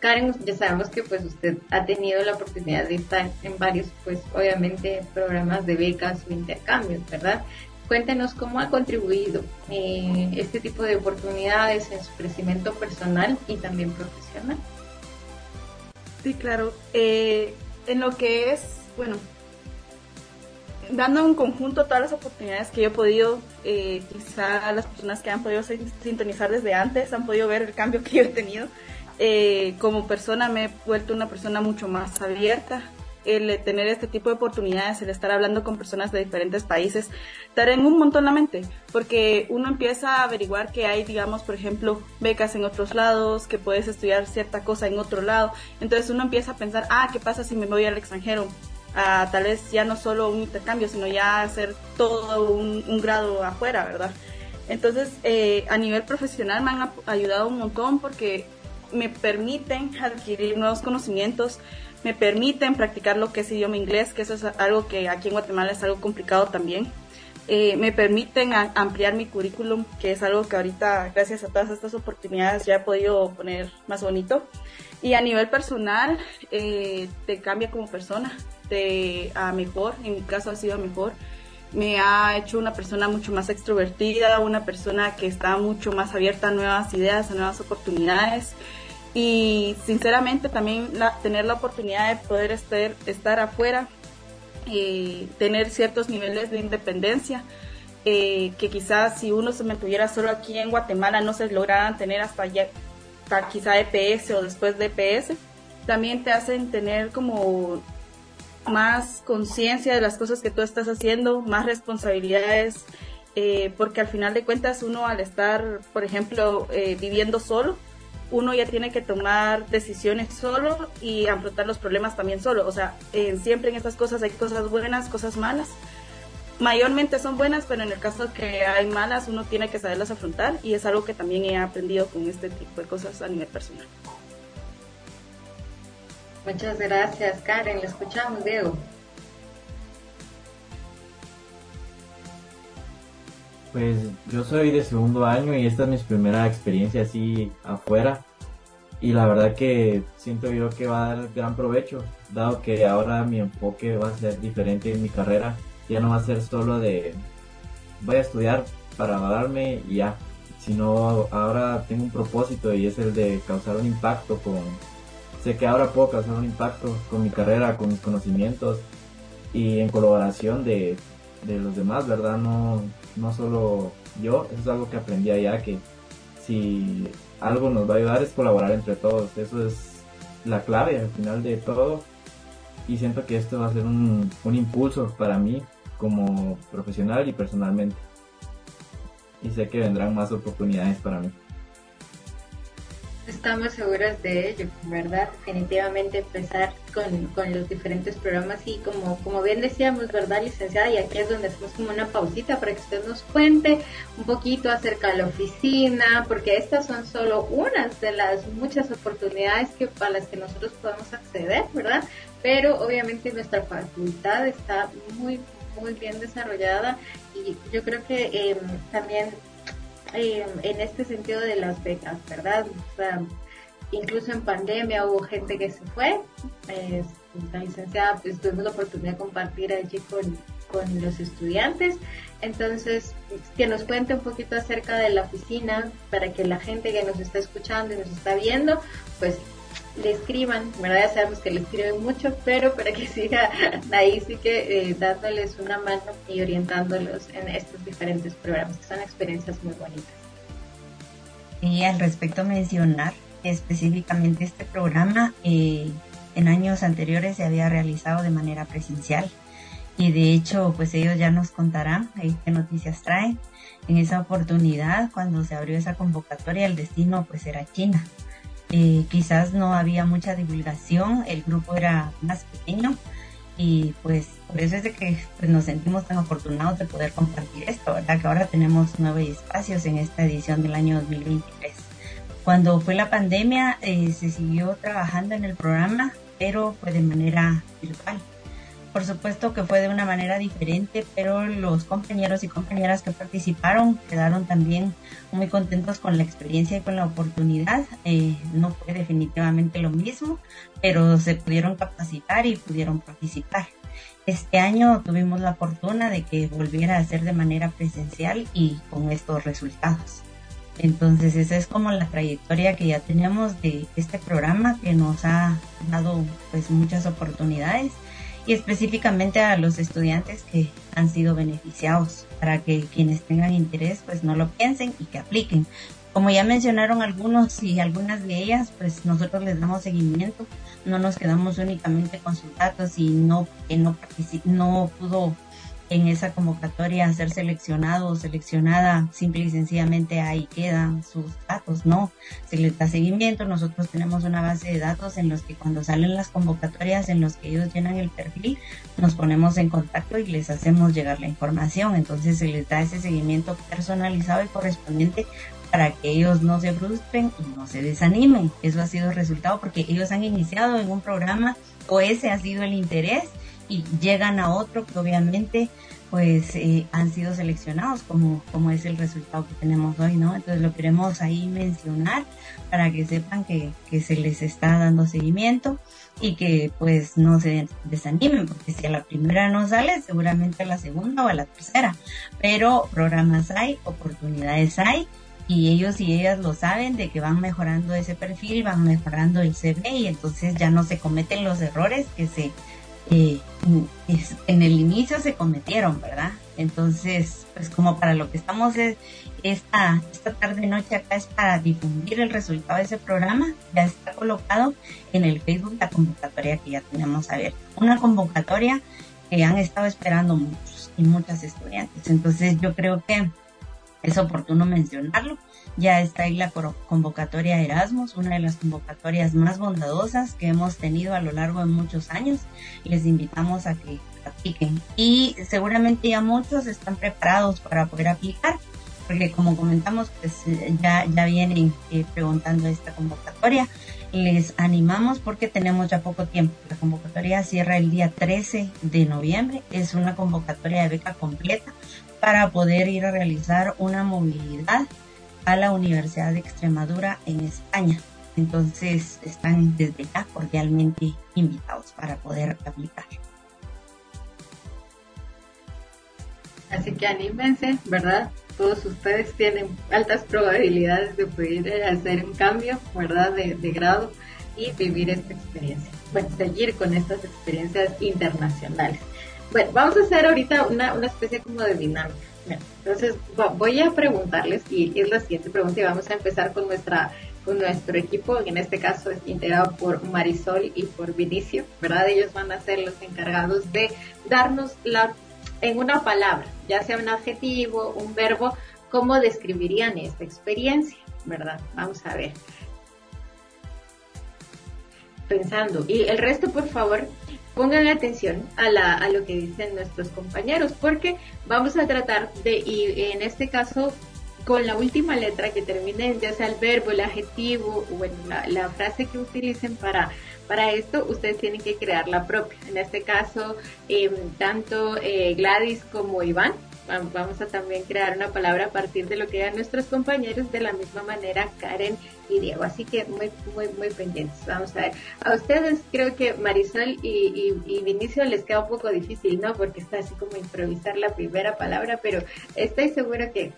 Karen, ya sabemos que pues usted ha tenido la oportunidad de estar en varios, pues obviamente, programas de becas o intercambios, ¿verdad? Cuéntenos cómo ha contribuido eh, este tipo de oportunidades en su crecimiento personal y también profesional. Sí, claro. Eh, en lo que es, bueno, dando en conjunto todas las oportunidades que yo he podido, eh, quizá las personas que han podido sintonizar desde antes han podido ver el cambio que yo he tenido eh, como persona me he vuelto una persona mucho más abierta. El tener este tipo de oportunidades, el estar hablando con personas de diferentes países, te un montón la mente, porque uno empieza a averiguar que hay, digamos, por ejemplo, becas en otros lados, que puedes estudiar cierta cosa en otro lado. Entonces uno empieza a pensar, ah, ¿qué pasa si me voy al extranjero? a tal vez ya no solo un intercambio, sino ya hacer todo un, grado afuera, ¿verdad? Entonces, eh, a nivel profesional me han ayudado un montón porque me permiten adquirir nuevos conocimientos, me permiten practicar lo que es idioma inglés, que eso es algo que aquí en Guatemala es algo complicado también. Eh, me permiten ampliar mi currículum, que es algo que ahorita, gracias a todas estas oportunidades, ya he podido poner más bonito. Y a nivel personal, eh, te cambia como persona, te a mejor, en mi caso ha sido mejor. Me ha hecho una persona mucho más extrovertida, una persona que está mucho más abierta a nuevas ideas, a nuevas oportunidades y sinceramente también tener la oportunidad de poder estar, estar afuera, y tener ciertos niveles de independencia, eh, que quizás si uno se mantuviera solo aquí en Guatemala no se lograran tener hasta ya quizá EPS o después de EPS, también te hacen tener como más conciencia de las cosas que tú estás haciendo, más responsabilidades, eh, porque al final de cuentas uno al estar, por ejemplo, eh, viviendo solo, uno ya tiene que tomar decisiones solo y afrontar los problemas también solo. O sea, siempre en estas cosas hay cosas buenas, cosas malas. Mayormente son buenas, pero en el caso que hay malas, uno tiene que saberlas afrontar y es algo que también he aprendido con este tipo de cosas a nivel personal. Muchas gracias, Karen. Le escuchamos, Diego. Pues yo soy de segundo año y esta es mi primera experiencia así afuera. Y la verdad que siento yo que va a dar gran provecho, dado que ahora mi enfoque va a ser diferente en mi carrera. Ya no va a ser solo de voy a estudiar para darme y ya, sino ahora tengo un propósito y es el de causar un impacto con... Sé que ahora puedo causar un impacto con mi carrera, con mis conocimientos y en colaboración de, de los demás, ¿verdad? No, no solo yo, eso es algo que aprendí allá, que si algo nos va a ayudar es colaborar entre todos, eso es la clave al final de todo y siento que esto va a ser un, un impulso para mí como profesional y personalmente y sé que vendrán más oportunidades para mí. Estamos seguros de ello, ¿verdad? Definitivamente empezar con, con, los diferentes programas y como, como bien decíamos, ¿verdad, licenciada? Y aquí es donde hacemos como una pausita para que usted nos cuente un poquito acerca de la oficina, porque estas son solo unas de las muchas oportunidades que a las que nosotros podemos acceder, ¿verdad? Pero obviamente nuestra facultad está muy, muy bien desarrollada y yo creo que eh, también eh, en este sentido de las becas, ¿verdad? O sea, incluso en pandemia hubo gente que se fue. La licenciada, pues tuvimos la oportunidad de compartir allí con, con los estudiantes. Entonces, que nos cuente un poquito acerca de la oficina para que la gente que nos está escuchando y nos está viendo, pues le escriban, ¿verdad? Ya sabemos que le escriben mucho, pero para que siga ahí sí que eh, dándoles una mano y orientándolos en estos diferentes programas, que son experiencias muy bonitas. Y al respecto mencionar específicamente este programa, eh, en años anteriores se había realizado de manera presencial y de hecho pues ellos ya nos contarán eh, qué noticias traen. En esa oportunidad, cuando se abrió esa convocatoria, el destino pues era China eh, quizás no había mucha divulgación, el grupo era más pequeño y pues por eso es de que pues, nos sentimos tan afortunados de poder compartir esto, ¿verdad? Que ahora tenemos nueve espacios en esta edición del año 2023. Cuando fue la pandemia eh, se siguió trabajando en el programa, pero fue de manera virtual. Por supuesto que fue de una manera diferente, pero los compañeros y compañeras que participaron quedaron también muy contentos con la experiencia y con la oportunidad. Eh, no fue definitivamente lo mismo, pero se pudieron capacitar y pudieron participar. Este año tuvimos la fortuna de que volviera a ser de manera presencial y con estos resultados. Entonces esa es como la trayectoria que ya tenemos de este programa que nos ha dado pues muchas oportunidades y específicamente a los estudiantes que han sido beneficiados para que quienes tengan interés pues no lo piensen y que apliquen. Como ya mencionaron algunos y algunas de ellas, pues nosotros les damos seguimiento, no nos quedamos únicamente con sus datos y no que no no pudo en esa convocatoria ser seleccionado o seleccionada, simple y sencillamente ahí quedan sus datos, ¿no? Se les da seguimiento, nosotros tenemos una base de datos en los que cuando salen las convocatorias, en los que ellos llenan el perfil, nos ponemos en contacto y les hacemos llegar la información, entonces se les da ese seguimiento personalizado y correspondiente para que ellos no se frustren y no se desanimen. Eso ha sido el resultado porque ellos han iniciado en un programa o ese ha sido el interés y llegan a otro que obviamente pues eh, han sido seleccionados como, como es el resultado que tenemos hoy, ¿no? Entonces lo queremos ahí mencionar para que sepan que, que se les está dando seguimiento y que pues no se desanimen, porque si a la primera no sale, seguramente a la segunda o a la tercera. Pero programas hay, oportunidades hay, y ellos y ellas lo saben de que van mejorando ese perfil, van mejorando el CV y entonces ya no se cometen los errores que se eh, en el inicio se cometieron, ¿verdad? Entonces, pues como para lo que estamos esta, esta tarde noche acá es para difundir el resultado de ese programa, ya está colocado en el Facebook la convocatoria que ya tenemos abierta. Una convocatoria que han estado esperando muchos y muchas estudiantes. Entonces yo creo que es oportuno mencionarlo ya está ahí la convocatoria Erasmus, una de las convocatorias más bondadosas que hemos tenido a lo largo de muchos años. Les invitamos a que apliquen. Y seguramente ya muchos están preparados para poder aplicar, porque como comentamos, pues ya, ya vienen eh, preguntando esta convocatoria. Les animamos porque tenemos ya poco tiempo. La convocatoria cierra el día 13 de noviembre. Es una convocatoria de beca completa para poder ir a realizar una movilidad a la Universidad de Extremadura en España. Entonces están desde ya cordialmente invitados para poder aplicar. Así que anímense, ¿verdad? Todos ustedes tienen altas probabilidades de poder hacer un cambio, ¿verdad? De, grado y vivir esta experiencia. Bueno, seguir con estas experiencias internacionales. Bueno, vamos a hacer ahorita una, una especie como de dinámica. Entonces voy a preguntarles y es la siguiente pregunta y vamos a empezar con nuestra con nuestro equipo, en este caso es integrado por Marisol y por Vinicio, ¿verdad? Ellos van a ser los encargados de darnos la en una palabra, ya sea un adjetivo, un verbo, cómo describirían esta experiencia, ¿verdad? Vamos a ver. pensando. Y el resto, por favor, pongan atención a, la, lo que dicen nuestros compañeros, porque vamos a tratar de, y en este caso, con la última letra que termine ya sea el verbo, el adjetivo, bueno, la, frase que utilicen para, para esto, ustedes tienen que crear la propia. En este caso, em, tanto eh, Gladys como Iván vamos a también crear una palabra a partir de lo que hagan nuestros compañeros, de la misma manera Karen y Diego. Así que muy, muy, muy pendientes. Vamos a ver. A ustedes creo que Marisol y, y, Vinicio les queda un poco difícil, ¿no? Porque está así como improvisar la primera palabra, pero estoy seguro que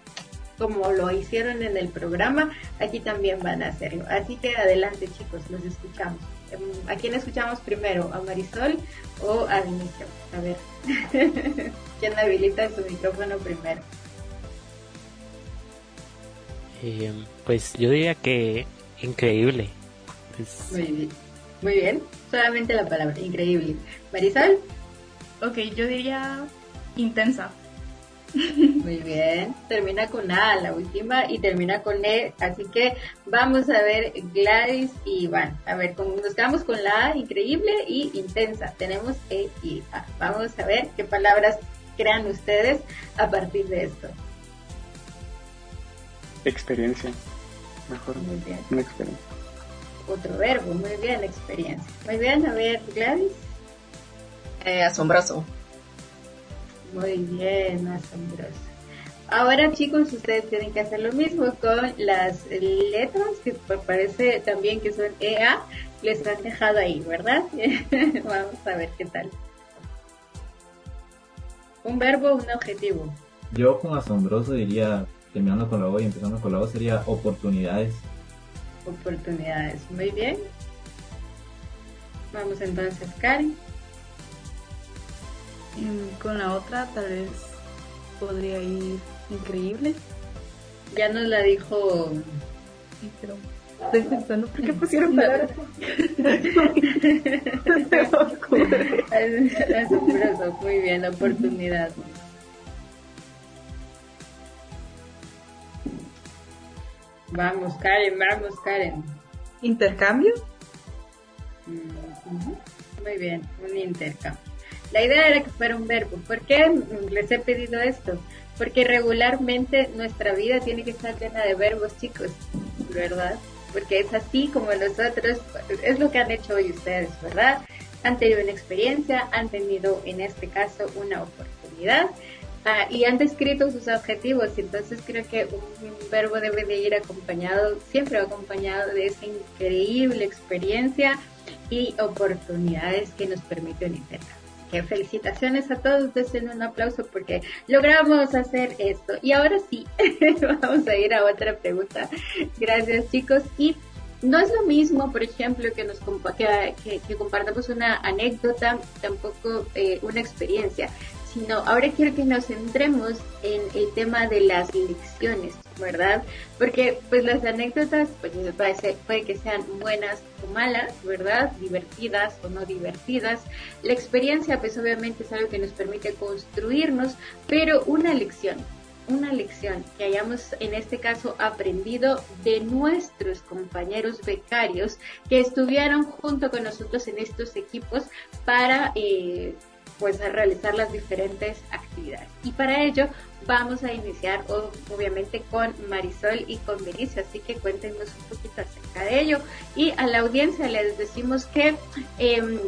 como lo hicieron en el programa, aquí también van a hacerlo. Así que adelante chicos, los escuchamos. Em, ¿A quién escuchamos primero? ¿A Marisol o a Vinicio? A ver. ¿Quién habilita su micrófono primero? Eh, pues yo diría que increíble. Pues, muy bien. Muy bien. Solamente la palabra, increíble. Marisol. Ok, yo diría intensa. Muy bien, termina con A la última y termina con E, así que vamos a ver Gladys y Iván. A ver, nos quedamos con la A, increíble y intensa. Tenemos E y A. Vamos a ver qué palabras crean ustedes a partir de esto. Experiencia. Mejor. Muy bien. Una experiencia. Otro verbo, muy bien, experiencia. Muy bien, a ver, Gladys. Eh, asombroso. Muy bien, asombroso. Ahora chicos, ustedes tienen que hacer lo mismo con las letras que parece también que son EA, les han dejado ahí, ¿verdad? Vamos a ver qué tal. Un verbo, un objetivo. Yo con asombroso diría, terminando con la O y empezando con la O, sería oportunidades. Oportunidades, muy bien. Vamos entonces, Karen con la otra tal vez podría ir increíble. Ya nos la dijo. pero estoy pensando, ¿por qué pusieron palabras? Asombroso, muy bien, oportunidad. Vamos, Karen, vamos, Karen. ¿Intercambio? Mm, muy bien, un intercambio. La idea era que fuera un verbo. ¿Por qué les he pedido esto? Porque regularmente nuestra vida tiene que estar llena de verbos, chicos, ¿verdad? Porque es así como nosotros, es lo que han hecho hoy ustedes, ¿verdad? Han tenido una experiencia, han tenido en este caso una oportunidad ah, y han descrito sus objetivos. Entonces creo que un verbo debe de ir acompañado, siempre acompañado de esa increíble experiencia y oportunidades que nos permiten intentar felicitaciones a todos, desen un aplauso porque logramos hacer esto. Y ahora sí, vamos a ir a otra pregunta. Gracias chicos. Y no es lo mismo, por ejemplo, que nos que, que, compartamos una anécdota, tampoco eh, una experiencia sino ahora quiero que nos centremos en el tema de las lecciones, ¿verdad? Porque pues las anécdotas pues puede, puede que sean buenas o malas, ¿verdad? Divertidas o no divertidas. La experiencia pues obviamente es algo que nos permite construirnos, pero una lección, una lección que hayamos en este caso aprendido de nuestros compañeros becarios que estuvieron junto con nosotros en estos equipos para eh, pues a realizar las diferentes actividades. Y para ello vamos a iniciar obviamente con Marisol y con Benicio, así que cuéntenos un poquito acerca de ello. Y a la audiencia les decimos que em,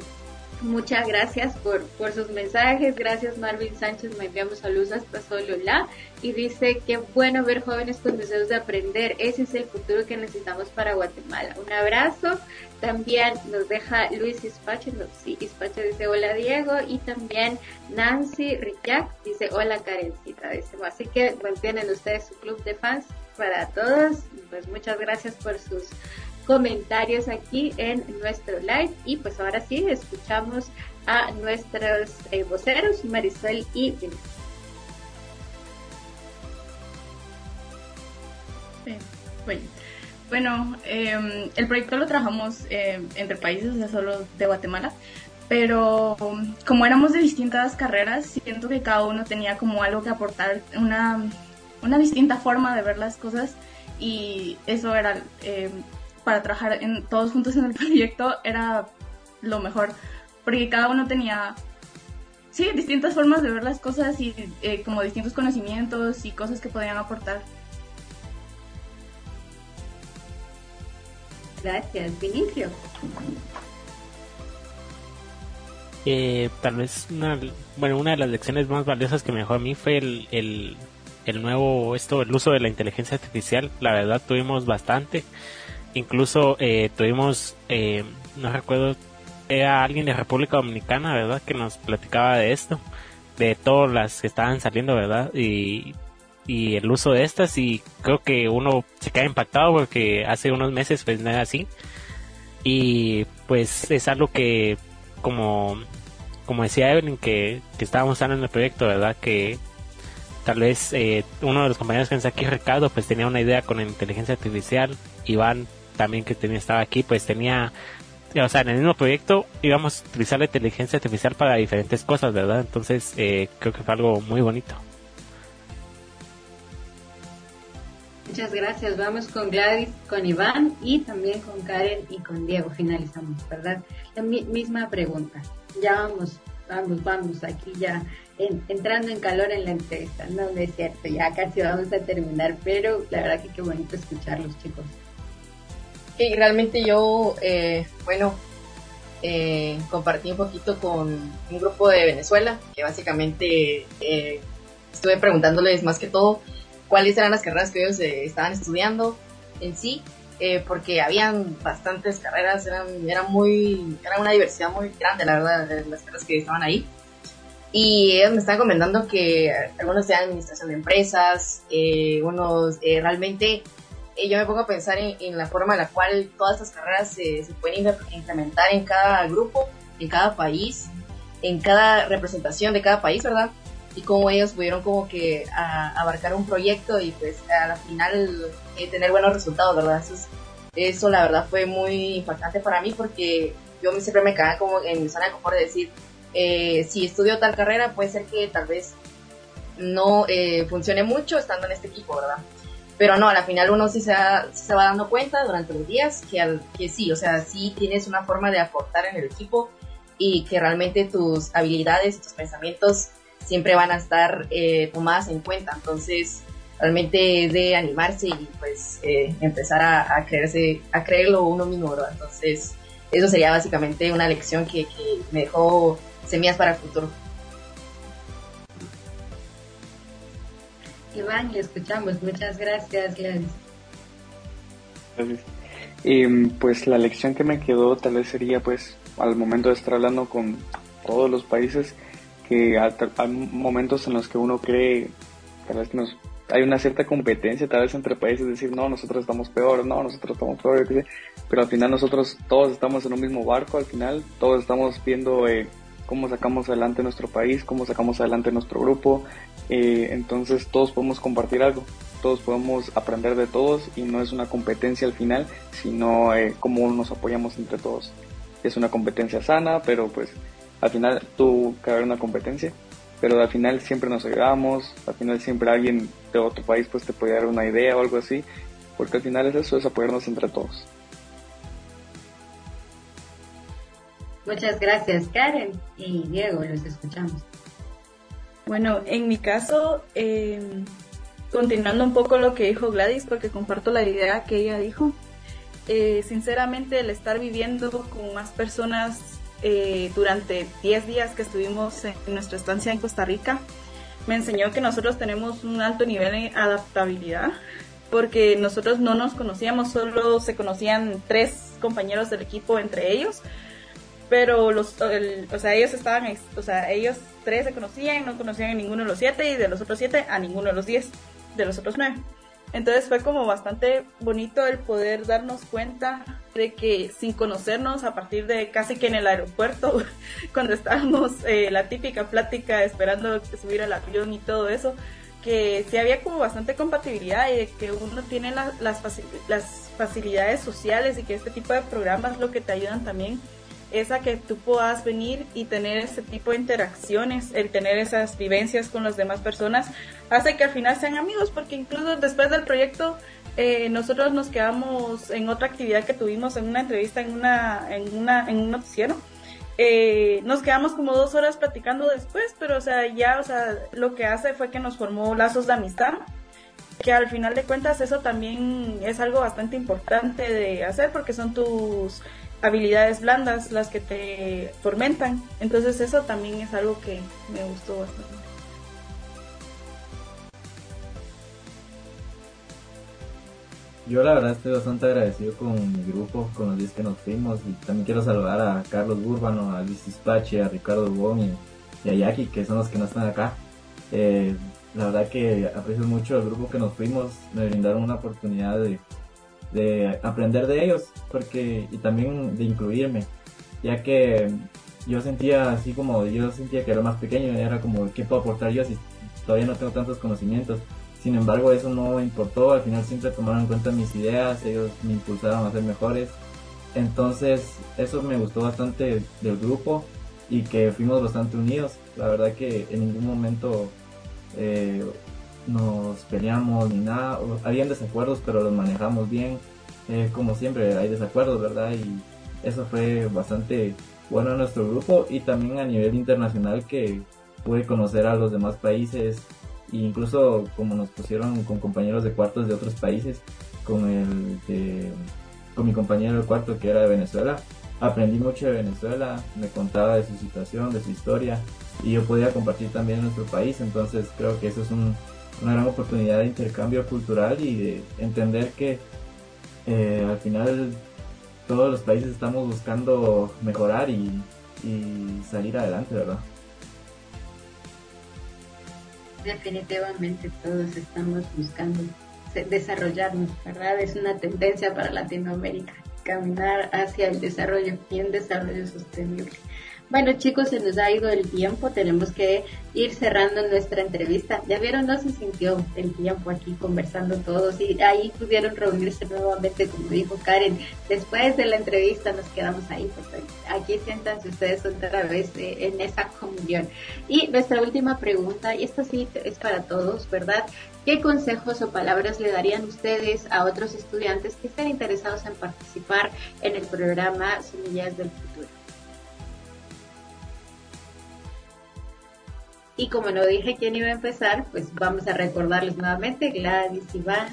Muchas gracias por, por sus mensajes. Gracias Marvin Sánchez, me enviamos saludos hasta la y dice que bueno ver jóvenes con deseos de aprender. Ese es el futuro que necesitamos para Guatemala. Un abrazo. También nos deja Luis Ispache, no, sí, dice hola Diego y también Nancy Ricac dice hola Karencita. Dice, así que mantienen ustedes su club de fans para todos. Pues muchas gracias por sus comentarios aquí en nuestro live. Y pues ahora sí, escuchamos a nuestros eh, voceros, Marisol y bueno, bueno em, el proyecto lo trabajamos em, entre países, o solo de Guatemala, pero como éramos de distintas carreras, siento que cada uno tenía como algo que aportar, una, una distinta forma de ver las cosas y eso era em, para trabajar en, todos juntos en el proyecto era lo mejor, porque cada uno tenía, sí, distintas formas de ver las cosas y eh, como distintos conocimientos y cosas que podían aportar. Gracias, Vinicio. Eh, tal vez una, bueno, una de las lecciones más valiosas que me dejó a mí fue el, el, el nuevo, esto, el uso de la inteligencia artificial. La verdad tuvimos bastante. Incluso eh, tuvimos, eh, no recuerdo, era alguien de República Dominicana, ¿verdad? Que nos platicaba de esto, de todas las que estaban saliendo, ¿verdad? Y, y el uso de estas y creo que uno se queda impactado porque hace unos meses pues no era así. Y pues es algo que como, como decía Evelyn, que, que estábamos usando en el proyecto, ¿verdad? Que tal vez eh, uno de los compañeros que está aquí, Ricardo, pues tenía una idea con inteligencia artificial. Iván también que tenía, estaba aquí, pues tenía, o sea, en el mismo proyecto íbamos a utilizar la inteligencia artificial para diferentes cosas, ¿verdad? Entonces eh, creo que fue algo muy bonito. Muchas gracias. Vamos con Gladys, con Iván y también con Karen y con Diego. Finalizamos, ¿verdad? La misma pregunta. Ya vamos, vamos, vamos, aquí ya entrando en calor en la entrevista. No, no es cierto, ya casi vamos a terminar, pero la verdad que qué bonito escucharlos, chicos. Sí, realmente yo, eh, bueno, eh, compartí un poquito con un grupo de Venezuela, que básicamente eh, estuve preguntándoles más que todo cuáles eran las carreras que ellos eh, estaban estudiando en sí, eh, porque habían bastantes carreras, eran, era muy, era una diversidad muy grande, la verdad, de las carreras que estaban ahí. Y ellos me están comentando que algunos de administración de empresas, eh, unos realmente, yo me pongo a pensar en, la forma en la cual todas estas carreras se, pueden implementar en cada grupo, en cada país, en cada representación de cada país, ¿verdad? y cómo ellos pudieron como que abarcar un proyecto y pues a la final eh, tener buenos resultados, ¿verdad? Eso, eso la verdad fue muy impactante para mí porque yo siempre me quedaba como en mi zona de confort de decir, eh, si estudio tal carrera puede ser que tal vez no eh, funcione mucho estando en este equipo, ¿verdad? Pero no, a la final uno sí se, se va dando cuenta durante los días que, al, que sí, o sea, sí tienes una forma de aportar en el equipo y que realmente tus habilidades tus pensamientos siempre van a estar eh, tomadas en cuenta. Entonces, realmente es de animarse y pues eh, empezar a, creerse, a creerlo uno mismo, ¿verdad? Entonces, eso sería básicamente una lección que, me dejó semillas para el futuro. Iván, le escuchamos. Muchas gracias, Gladys. Pues la lección que me quedó tal vez sería pues al momento de estar hablando con todos los países, que hay momentos en los que uno cree, tal vez nos, hay una cierta competencia tal vez entre países, decir, no, nosotros estamos peor, no, nosotros estamos peor, pero al final nosotros todos estamos en un mismo barco, al final todos estamos viendo eh, cómo sacamos adelante nuestro país, cómo sacamos adelante nuestro grupo, eh, entonces todos podemos compartir algo, todos podemos aprender de todos y no es una competencia al final, sino eh, cómo nos apoyamos entre todos. Es una competencia sana, pero pues al final tuvo que haber una competencia, pero al final siempre nos ayudamos, al final siempre alguien de otro país pues te puede dar una idea o algo así, porque al final es eso, es apoyarnos entre todos. Muchas gracias Karen y Diego, los escuchamos. Bueno, en mi caso, em, continuando un poco lo que dijo Gladys, porque comparto la idea que ella dijo, eh, sinceramente el estar viviendo con más personas eh, durante 10 días que estuvimos en nuestra estancia en Costa Rica, me enseñó que nosotros tenemos un alto nivel de adaptabilidad, porque nosotros no nos conocíamos, solo se conocían tres compañeros del equipo entre ellos, pero los, o sea, ellos estaban, o sea, ellos tres se conocían, no conocían a ninguno de los siete y de los otros siete a ninguno de los diez, de los otros nueve. Entonces fue como bastante bonito el poder darnos cuenta de que sin conocernos a partir de casi que en el aeropuerto, cuando estábamos eh, la típica plática esperando subir al avión y todo eso, que sí había como bastante compatibilidad y de que uno tiene las, las facilidades sociales y que este tipo de programas lo que te ayudan también es a que tú puedas venir y tener ese tipo de interacciones, el tener esas vivencias con las demás personas, hace que al final sean amigos, porque incluso después del proyecto eh, nosotros nos quedamos en otra actividad que tuvimos en una entrevista en una en una en un noticiero. Eh, nos quedamos como dos horas platicando después pero o sea ya o sea lo que hace fue que nos formó lazos de amistad que al final de cuentas eso también es algo bastante importante de hacer porque son tus habilidades blandas las que te tormentan. Entonces eso también es algo que me gustó bastante. Yo la verdad estoy bastante agradecido con mi grupo, con los días que nos fuimos y también quiero saludar a Carlos Burbano, a Luis Ispache, a Ricardo Bon y, a Jackie, que son los que no están acá. Eh, la verdad que aprecio mucho el grupo que nos fuimos, me brindaron una oportunidad de, de aprender de ellos porque y también de incluirme ya que yo sentía así como yo sentía que era más pequeño era como qué puedo aportar yo si todavía no tengo tantos conocimientos sin embargo eso no importó al final siempre tomaron en cuenta mis ideas ellos me impulsaron a ser mejores. Entonces eso me gustó bastante del grupo y que fuimos bastante unidos. La verdad que en ningún momento eh, nos peleamos ni nada. Habían desacuerdos, pero los manejamos bien. Eh, como siempre, hay desacuerdos, ¿verdad? Y eso fue bastante bueno en nuestro grupo y también a nivel internacional que pude conocer a los demás países e incluso como nos pusieron con compañeros de cuartos de otros países, con el con mi compañero de cuarto que era de Venezuela, aprendí mucho de Venezuela, me contaba de su situación, de su historia y yo podía compartir también nuestro país, entonces creo que eso es un, una gran oportunidad de intercambio cultural y de entender que eh, al final todos los países estamos buscando mejorar y, salir adelante, ¿verdad? Definitivamente todos estamos buscando desarrollarnos, ¿verdad? Es una tendencia para Latinoamérica, caminar hacia el desarrollo y un desarrollo sostenible. Bueno chicos, se nos ha ido el tiempo, tenemos que ir cerrando nuestra entrevista. Ya vieron, no se sintió el tiempo aquí conversando todos y ahí pudieron reunirse nuevamente, como dijo Karen. Después de la entrevista nos quedamos ahí, pues aquí siéntanse ustedes otra vez eh, en esa comunión. Y nuestra última pregunta, y esta sí es para todos, ¿verdad? ¿Qué consejos o palabras le darían ustedes a otros estudiantes que estén interesados en participar en el programa Semillas del Futuro? Y como no dije quién iba a empezar, pues vamos a recordarles nuevamente, Gladys, Iván,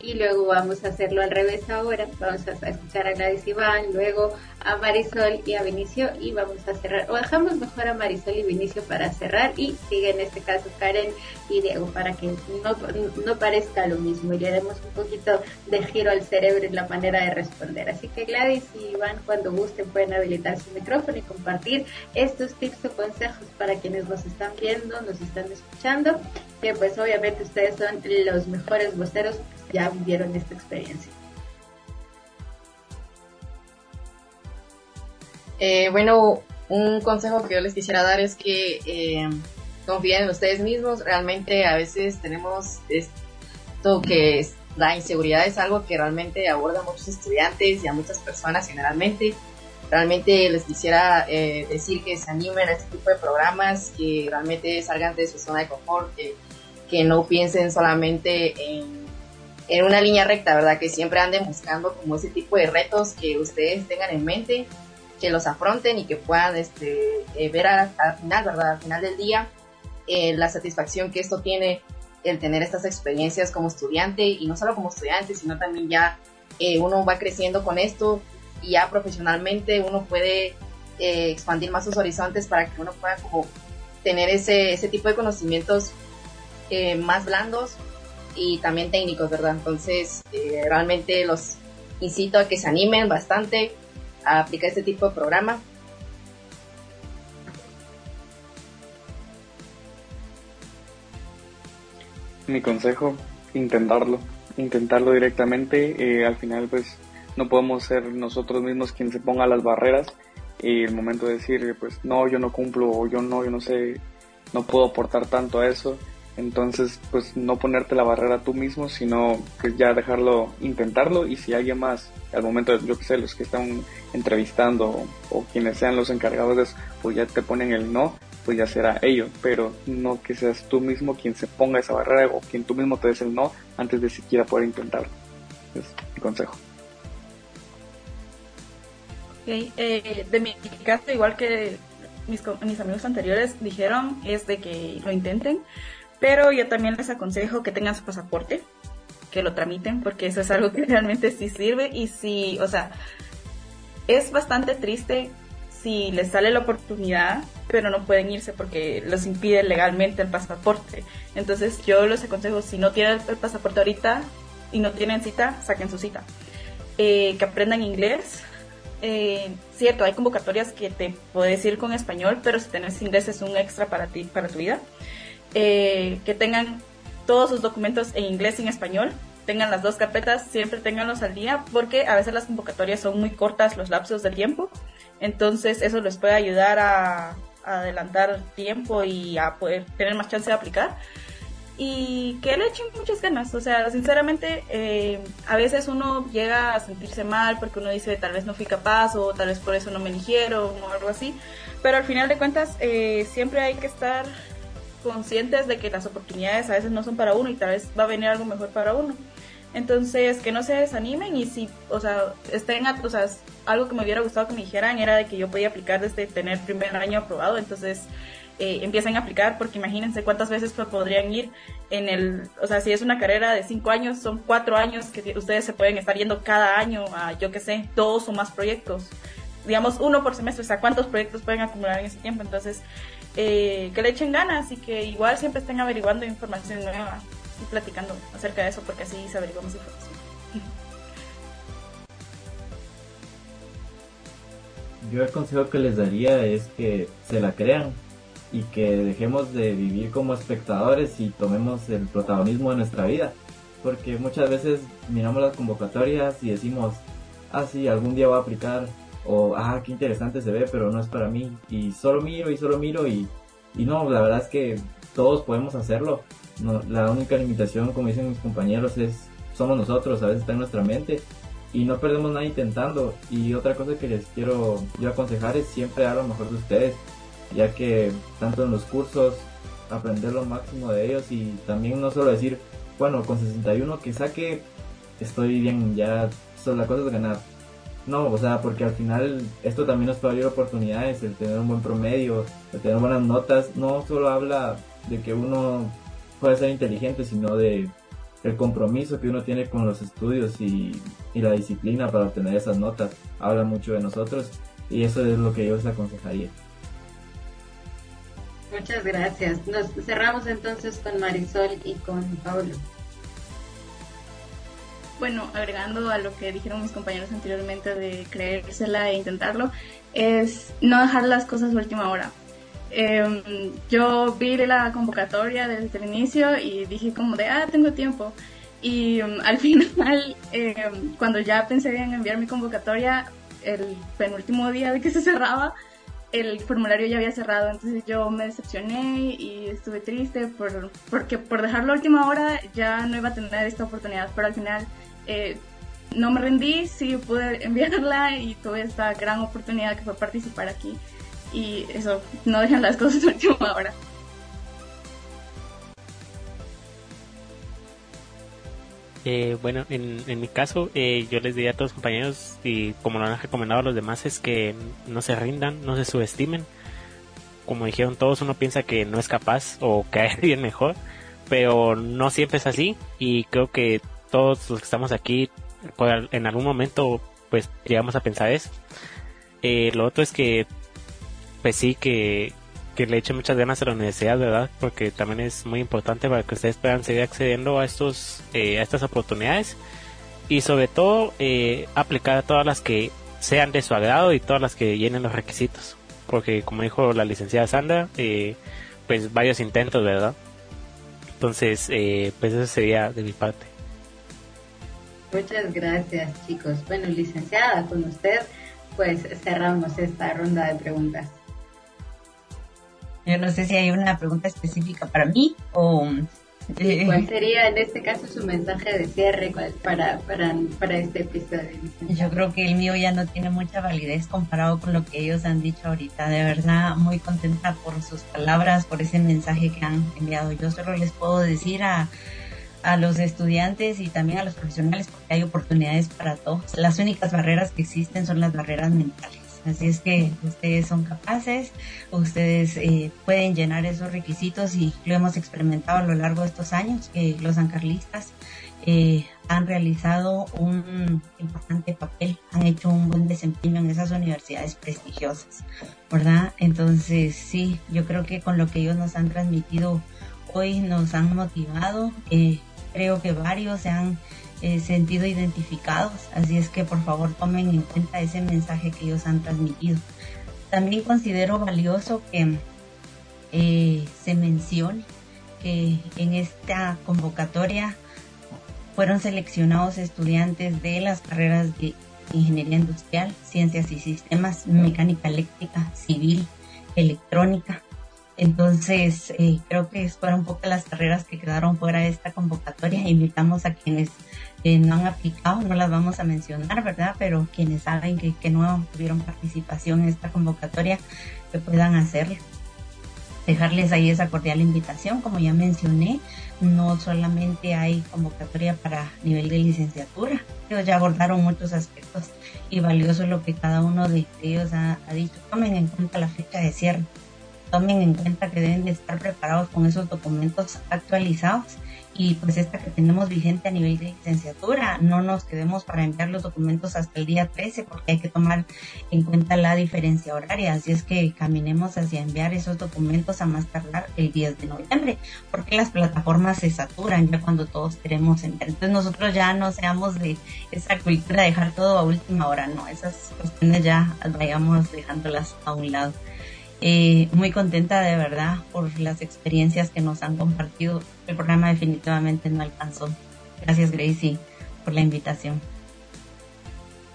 y luego vamos a hacerlo al revés ahora. Vamos a escuchar a Gladys Iván, luego a Marisol y a Vinicio y vamos a cerrar. O dejamos mejor a Marisol y Vinicio para cerrar y sigue en este caso Karen y Diego para que no, no parezca lo mismo y le demos un poquito de giro al cerebro en la manera de responder. Así que Gladys y Iván cuando gusten pueden habilitar su micrófono y compartir estos tips o consejos para quienes nos están viendo, nos están escuchando, que pues obviamente ustedes son los mejores voceros ya vivieron esta experiencia. Eh, bueno, un consejo que yo les quisiera dar es que eh, confíen en ustedes mismos. Realmente a veces tenemos esto que es, la inseguridad es algo que realmente aborda a muchos estudiantes y a muchas personas generalmente. Realmente les quisiera eh, decir que se animen a este tipo de programas, que realmente salgan de su zona de confort, que, que no piensen solamente en en una línea recta, ¿verdad? Que siempre anden buscando como ese tipo de retos que ustedes tengan en mente, que los afronten y que puedan este, eh, ver al, final, ¿verdad? Al final del día, eh, la satisfacción que esto tiene el tener estas experiencias como estudiante y no solo como estudiante, sino también ya eh, uno va creciendo con esto y ya profesionalmente uno puede expandir más sus horizontes para que uno pueda como tener ese, ese tipo de conocimientos más blandos y también técnicos, ¿verdad? Entonces, eh, realmente los incito a que se animen bastante a aplicar este tipo de programa. Mi consejo, intentarlo, intentarlo directamente. Eh, al final, pues, no podemos ser nosotros mismos quien se ponga las barreras. Y el momento de decir, pues, no, yo no cumplo, o yo no, yo no sé, no puedo aportar tanto a eso entonces, pues no ponerte la barrera tú mismo, sino pues ya dejarlo, intentarlo y si alguien más, al momento yo que sé, los que están entrevistando o, quienes sean los encargados de eso, pues ya te ponen el no, pues ya será ello, pero no que seas tú mismo quien se ponga esa barrera o quien tú mismo te des el no antes de siquiera poder intentarlo. es mi consejo. Eh, de mi caso, igual que mis, mis amigos anteriores dijeron, es de que lo intenten, pero yo también les aconsejo que tengan su pasaporte, que lo tramiten, porque eso es algo que realmente sí sirve y sí, o sea, es bastante triste si les sale la oportunidad, pero no pueden irse porque los impide legalmente el pasaporte. Entonces yo les aconsejo, si no tienen el pasaporte ahorita y no tienen cita, saquen su cita. Eh, que aprendan inglés, eh, cierto, hay convocatorias que te puedes ir con español, pero si tenés inglés es un extra para ti, para tu vida. Eh, que tengan todos sus documentos en inglés y en español, tengan las dos carpetas, siempre tenganlos al día, porque a veces las convocatorias son muy cortas los lapsos de tiempo, entonces eso les puede ayudar a, a adelantar tiempo y a poder tener más chance de aplicar y que le echen muchas ganas. O sea, sinceramente, eh, a veces uno llega a sentirse mal porque uno dice tal vez no fui capaz o tal vez por eso no me eligieron o algo así. Pero al final de cuentas, eh, siempre hay que estar conscientes de que las oportunidades a veces no son para uno y tal vez va a venir algo mejor para uno. Entonces, que no se desanimen y si, o sea, estén, o sea, algo que me hubiera gustado que me dijeran era de que yo podía aplicar desde tener primer año aprobado, entonces eh, empiezan a aplicar, porque imagínense cuántas veces podrían ir en el, o sea, si es una carrera de cinco años, son cuatro años que ustedes se pueden estar yendo cada año a, yo qué sé, dos o más proyectos. Digamos, uno por semestre, o sea, cuántos proyectos pueden acumular en ese tiempo. Entonces, eh, que le echen ganas y que igual siempre estén averiguando información nueva y platicando acerca de eso, porque así se averigua más información. Yo el consejo que les daría es que se la crean, y que dejemos de vivir como espectadores y tomemos el protagonismo de nuestra vida. Porque muchas veces miramos las convocatorias y decimos, ah, sí, algún día voy a aplicar, o ah, qué interesante se ve, pero no es para mí. Y solo miro y solo miro y, y no, la verdad es que todos podemos hacerlo. La única limitación, como dicen mis compañeros, es somos nosotros, a veces está en nuestra mente y no perdemos nada intentando. Y otra cosa que les quiero yo aconsejar es siempre dar lo mejor de ustedes ya que tanto en los cursos aprender lo máximo de ellos y también no solo decir, bueno, con 61 que saque estoy bien, ya solo la cosa es ganar. No, o sea, porque al final esto también nos puede abrir oportunidades, el tener un buen promedio, el tener buenas notas, no solo habla de que uno puede ser inteligente, sino de el compromiso que uno tiene con los estudios y, y la disciplina para obtener esas notas. Habla mucho de nosotros y eso es lo que yo les aconsejaría. Muchas gracias. Nos cerramos entonces con Marisol y con Pablo. Bueno, agregando a lo que dijeron mis compañeros anteriormente de creérsela e intentarlo, es no dejar las cosas a última hora. Em, yo vi la convocatoria desde el inicio y dije como de, ah, tengo tiempo. Y em, al final, em, cuando ya pensé en enviar mi convocatoria, el penúltimo día de que se cerraba, el formulario ya había cerrado, entonces yo me decepcioné y estuve triste por, porque por dejarlo a última hora ya no iba a tener esta oportunidad, pero al final eh, no me rendí, sí pude enviarla y tuve esta gran oportunidad que fue participar aquí y eso, no dejan las cosas a última. Eh, bueno, en, en, mi caso, eh, yo les diría a todos los compañeros, y como lo han recomendado a los demás, es que no se rindan, no se subestimen. Como dijeron todos, uno piensa que no es capaz o que hay alguien mejor, pero no siempre es así. Y creo que todos los que estamos aquí, en algún momento, pues llegamos a pensar eso. Eh, lo otro es que, pues sí, que que le echen muchas ganas a la universidad, ¿verdad? Porque también es muy importante para que ustedes puedan seguir accediendo a estos eh, a estas oportunidades y sobre todo eh, aplicar a todas las que sean de su agrado y todas las que llenen los requisitos. Porque como dijo la licenciada Sandra, eh, pues varios intentos, ¿verdad? Entonces, pues eso sería de mi parte. Muchas gracias, chicos. Bueno, licenciada, con usted, pues cerramos esta ronda de preguntas. Yo no sé si hay una pregunta específica para mí o... Eh, ¿Cuál sería en este caso su mensaje de cierre para, para, para este episodio? Yo creo que el mío ya no tiene mucha validez comparado con lo que ellos han dicho ahorita. De verdad, muy contenta por sus palabras, por ese mensaje que han enviado. Yo solo les puedo decir a, a los estudiantes y también a los profesionales porque hay oportunidades para todos. Las únicas barreras que existen son las barreras mentales. Así es que ustedes son capaces, ustedes eh, pueden llenar esos requisitos y lo hemos experimentado a lo largo de estos años que los sancarlistas eh, han realizado un importante papel, han hecho un buen desempeño en esas universidades prestigiosas, ¿verdad? Entonces, sí, yo creo que con lo que ellos nos han transmitido hoy nos han motivado, eh, creo que varios se han eh, sentido identificados, así es que por favor tomen en cuenta ese mensaje que ellos han transmitido. También considero valioso que eh, se mencione que en esta convocatoria fueron seleccionados estudiantes de las carreras de Ingeniería Industrial, Ciencias y Sistemas, Mecánica Eléctrica, Civil, Electrónica. Entonces, eh, creo que fueron pocas las carreras que quedaron fuera de esta convocatoria. Invitamos a quienes eh, no han aplicado, no las vamos a mencionar, ¿verdad? Pero quienes saben que, que no tuvieron participación en esta convocatoria, que puedan hacerlo dejarles ahí esa cordial invitación. Como ya mencioné, no solamente hay convocatoria para nivel de licenciatura, ellos ya abordaron muchos aspectos y valioso lo que cada uno de ellos ha, ha dicho. Tomen en cuenta la fecha de cierre, tomen en cuenta que deben de estar preparados con esos documentos actualizados y pues esta que tenemos vigente a nivel de licenciatura, no nos quedemos para enviar los documentos hasta el día 13 porque hay que tomar en cuenta la diferencia horaria, así es que caminemos hacia enviar esos documentos a más tardar el 10 de noviembre, porque las plataformas se saturan ya cuando todos queremos enviar. Entonces nosotros ya no seamos de esa cultura de dejar todo a última hora, no, esas cuestiones ya vayamos dejándolas a un lado. Eh, muy contenta de verdad por las experiencias que nos han compartido. El programa definitivamente no alcanzó. Gracias Gracie por la invitación.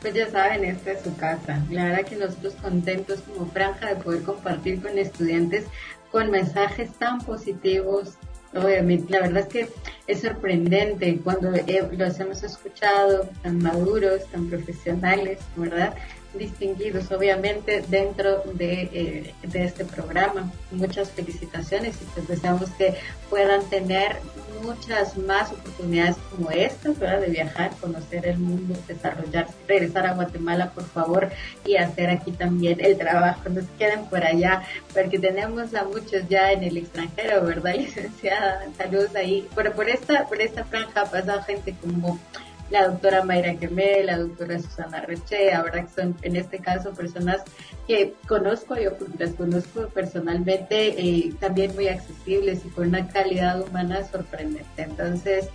Pues ya saben, esta es su casa. La verdad que nosotros contentos como franja de poder compartir con estudiantes con mensajes tan positivos. Obviamente, la verdad es que es sorprendente cuando los hemos escuchado tan maduros, tan profesionales, ¿verdad? Distinguidos obviamente dentro de, eh, de, este programa. Muchas felicitaciones y pues deseamos que puedan tener muchas más oportunidades como estas, ¿verdad? De viajar, conocer el mundo, desarrollarse, regresar a Guatemala por favor y hacer aquí también el trabajo. No se queden por allá porque tenemos a muchos ya en el extranjero, ¿verdad, licenciada? Saludos ahí. Pero por esta, por esta franja ha pasado gente como la doctora Mayra Quemé, la doctora Susana Reche, ahora que son en este caso personas que conozco, yo las conozco personalmente, eh, también muy accesibles y con una calidad humana sorprendente. Entonces,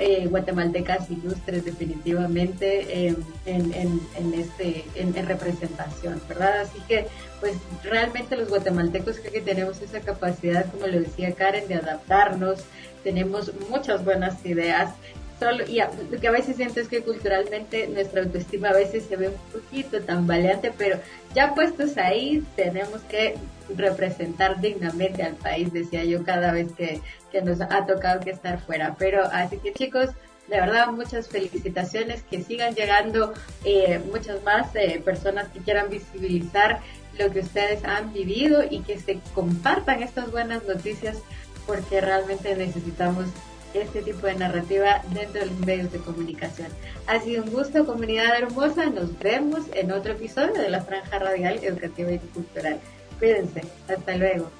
eh, guatemaltecas ilustres definitivamente en, en, en, este en, representación verdad así que pues realmente los guatemaltecos creo que tenemos esa capacidad como lo decía Karen de adaptarnos tenemos muchas buenas ideas solo, y lo que a veces siento es que culturalmente nuestra autoestima a veces se ve un poquito tambaleante, pero ya puestos ahí tenemos que representar dignamente al país, decía yo cada vez que, que nos ha tocado que estar fuera. Pero así que chicos, de verdad muchas felicitaciones, que sigan llegando eh, muchas más eh, personas que quieran visibilizar lo que ustedes han vivido y que se compartan estas buenas noticias porque realmente necesitamos este tipo de narrativa dentro de los medios de comunicación. Ha sido un gusto, comunidad hermosa. Nos vemos en otro episodio de la Franja Radial Educativa y Cultural. Cuídense. Hasta luego.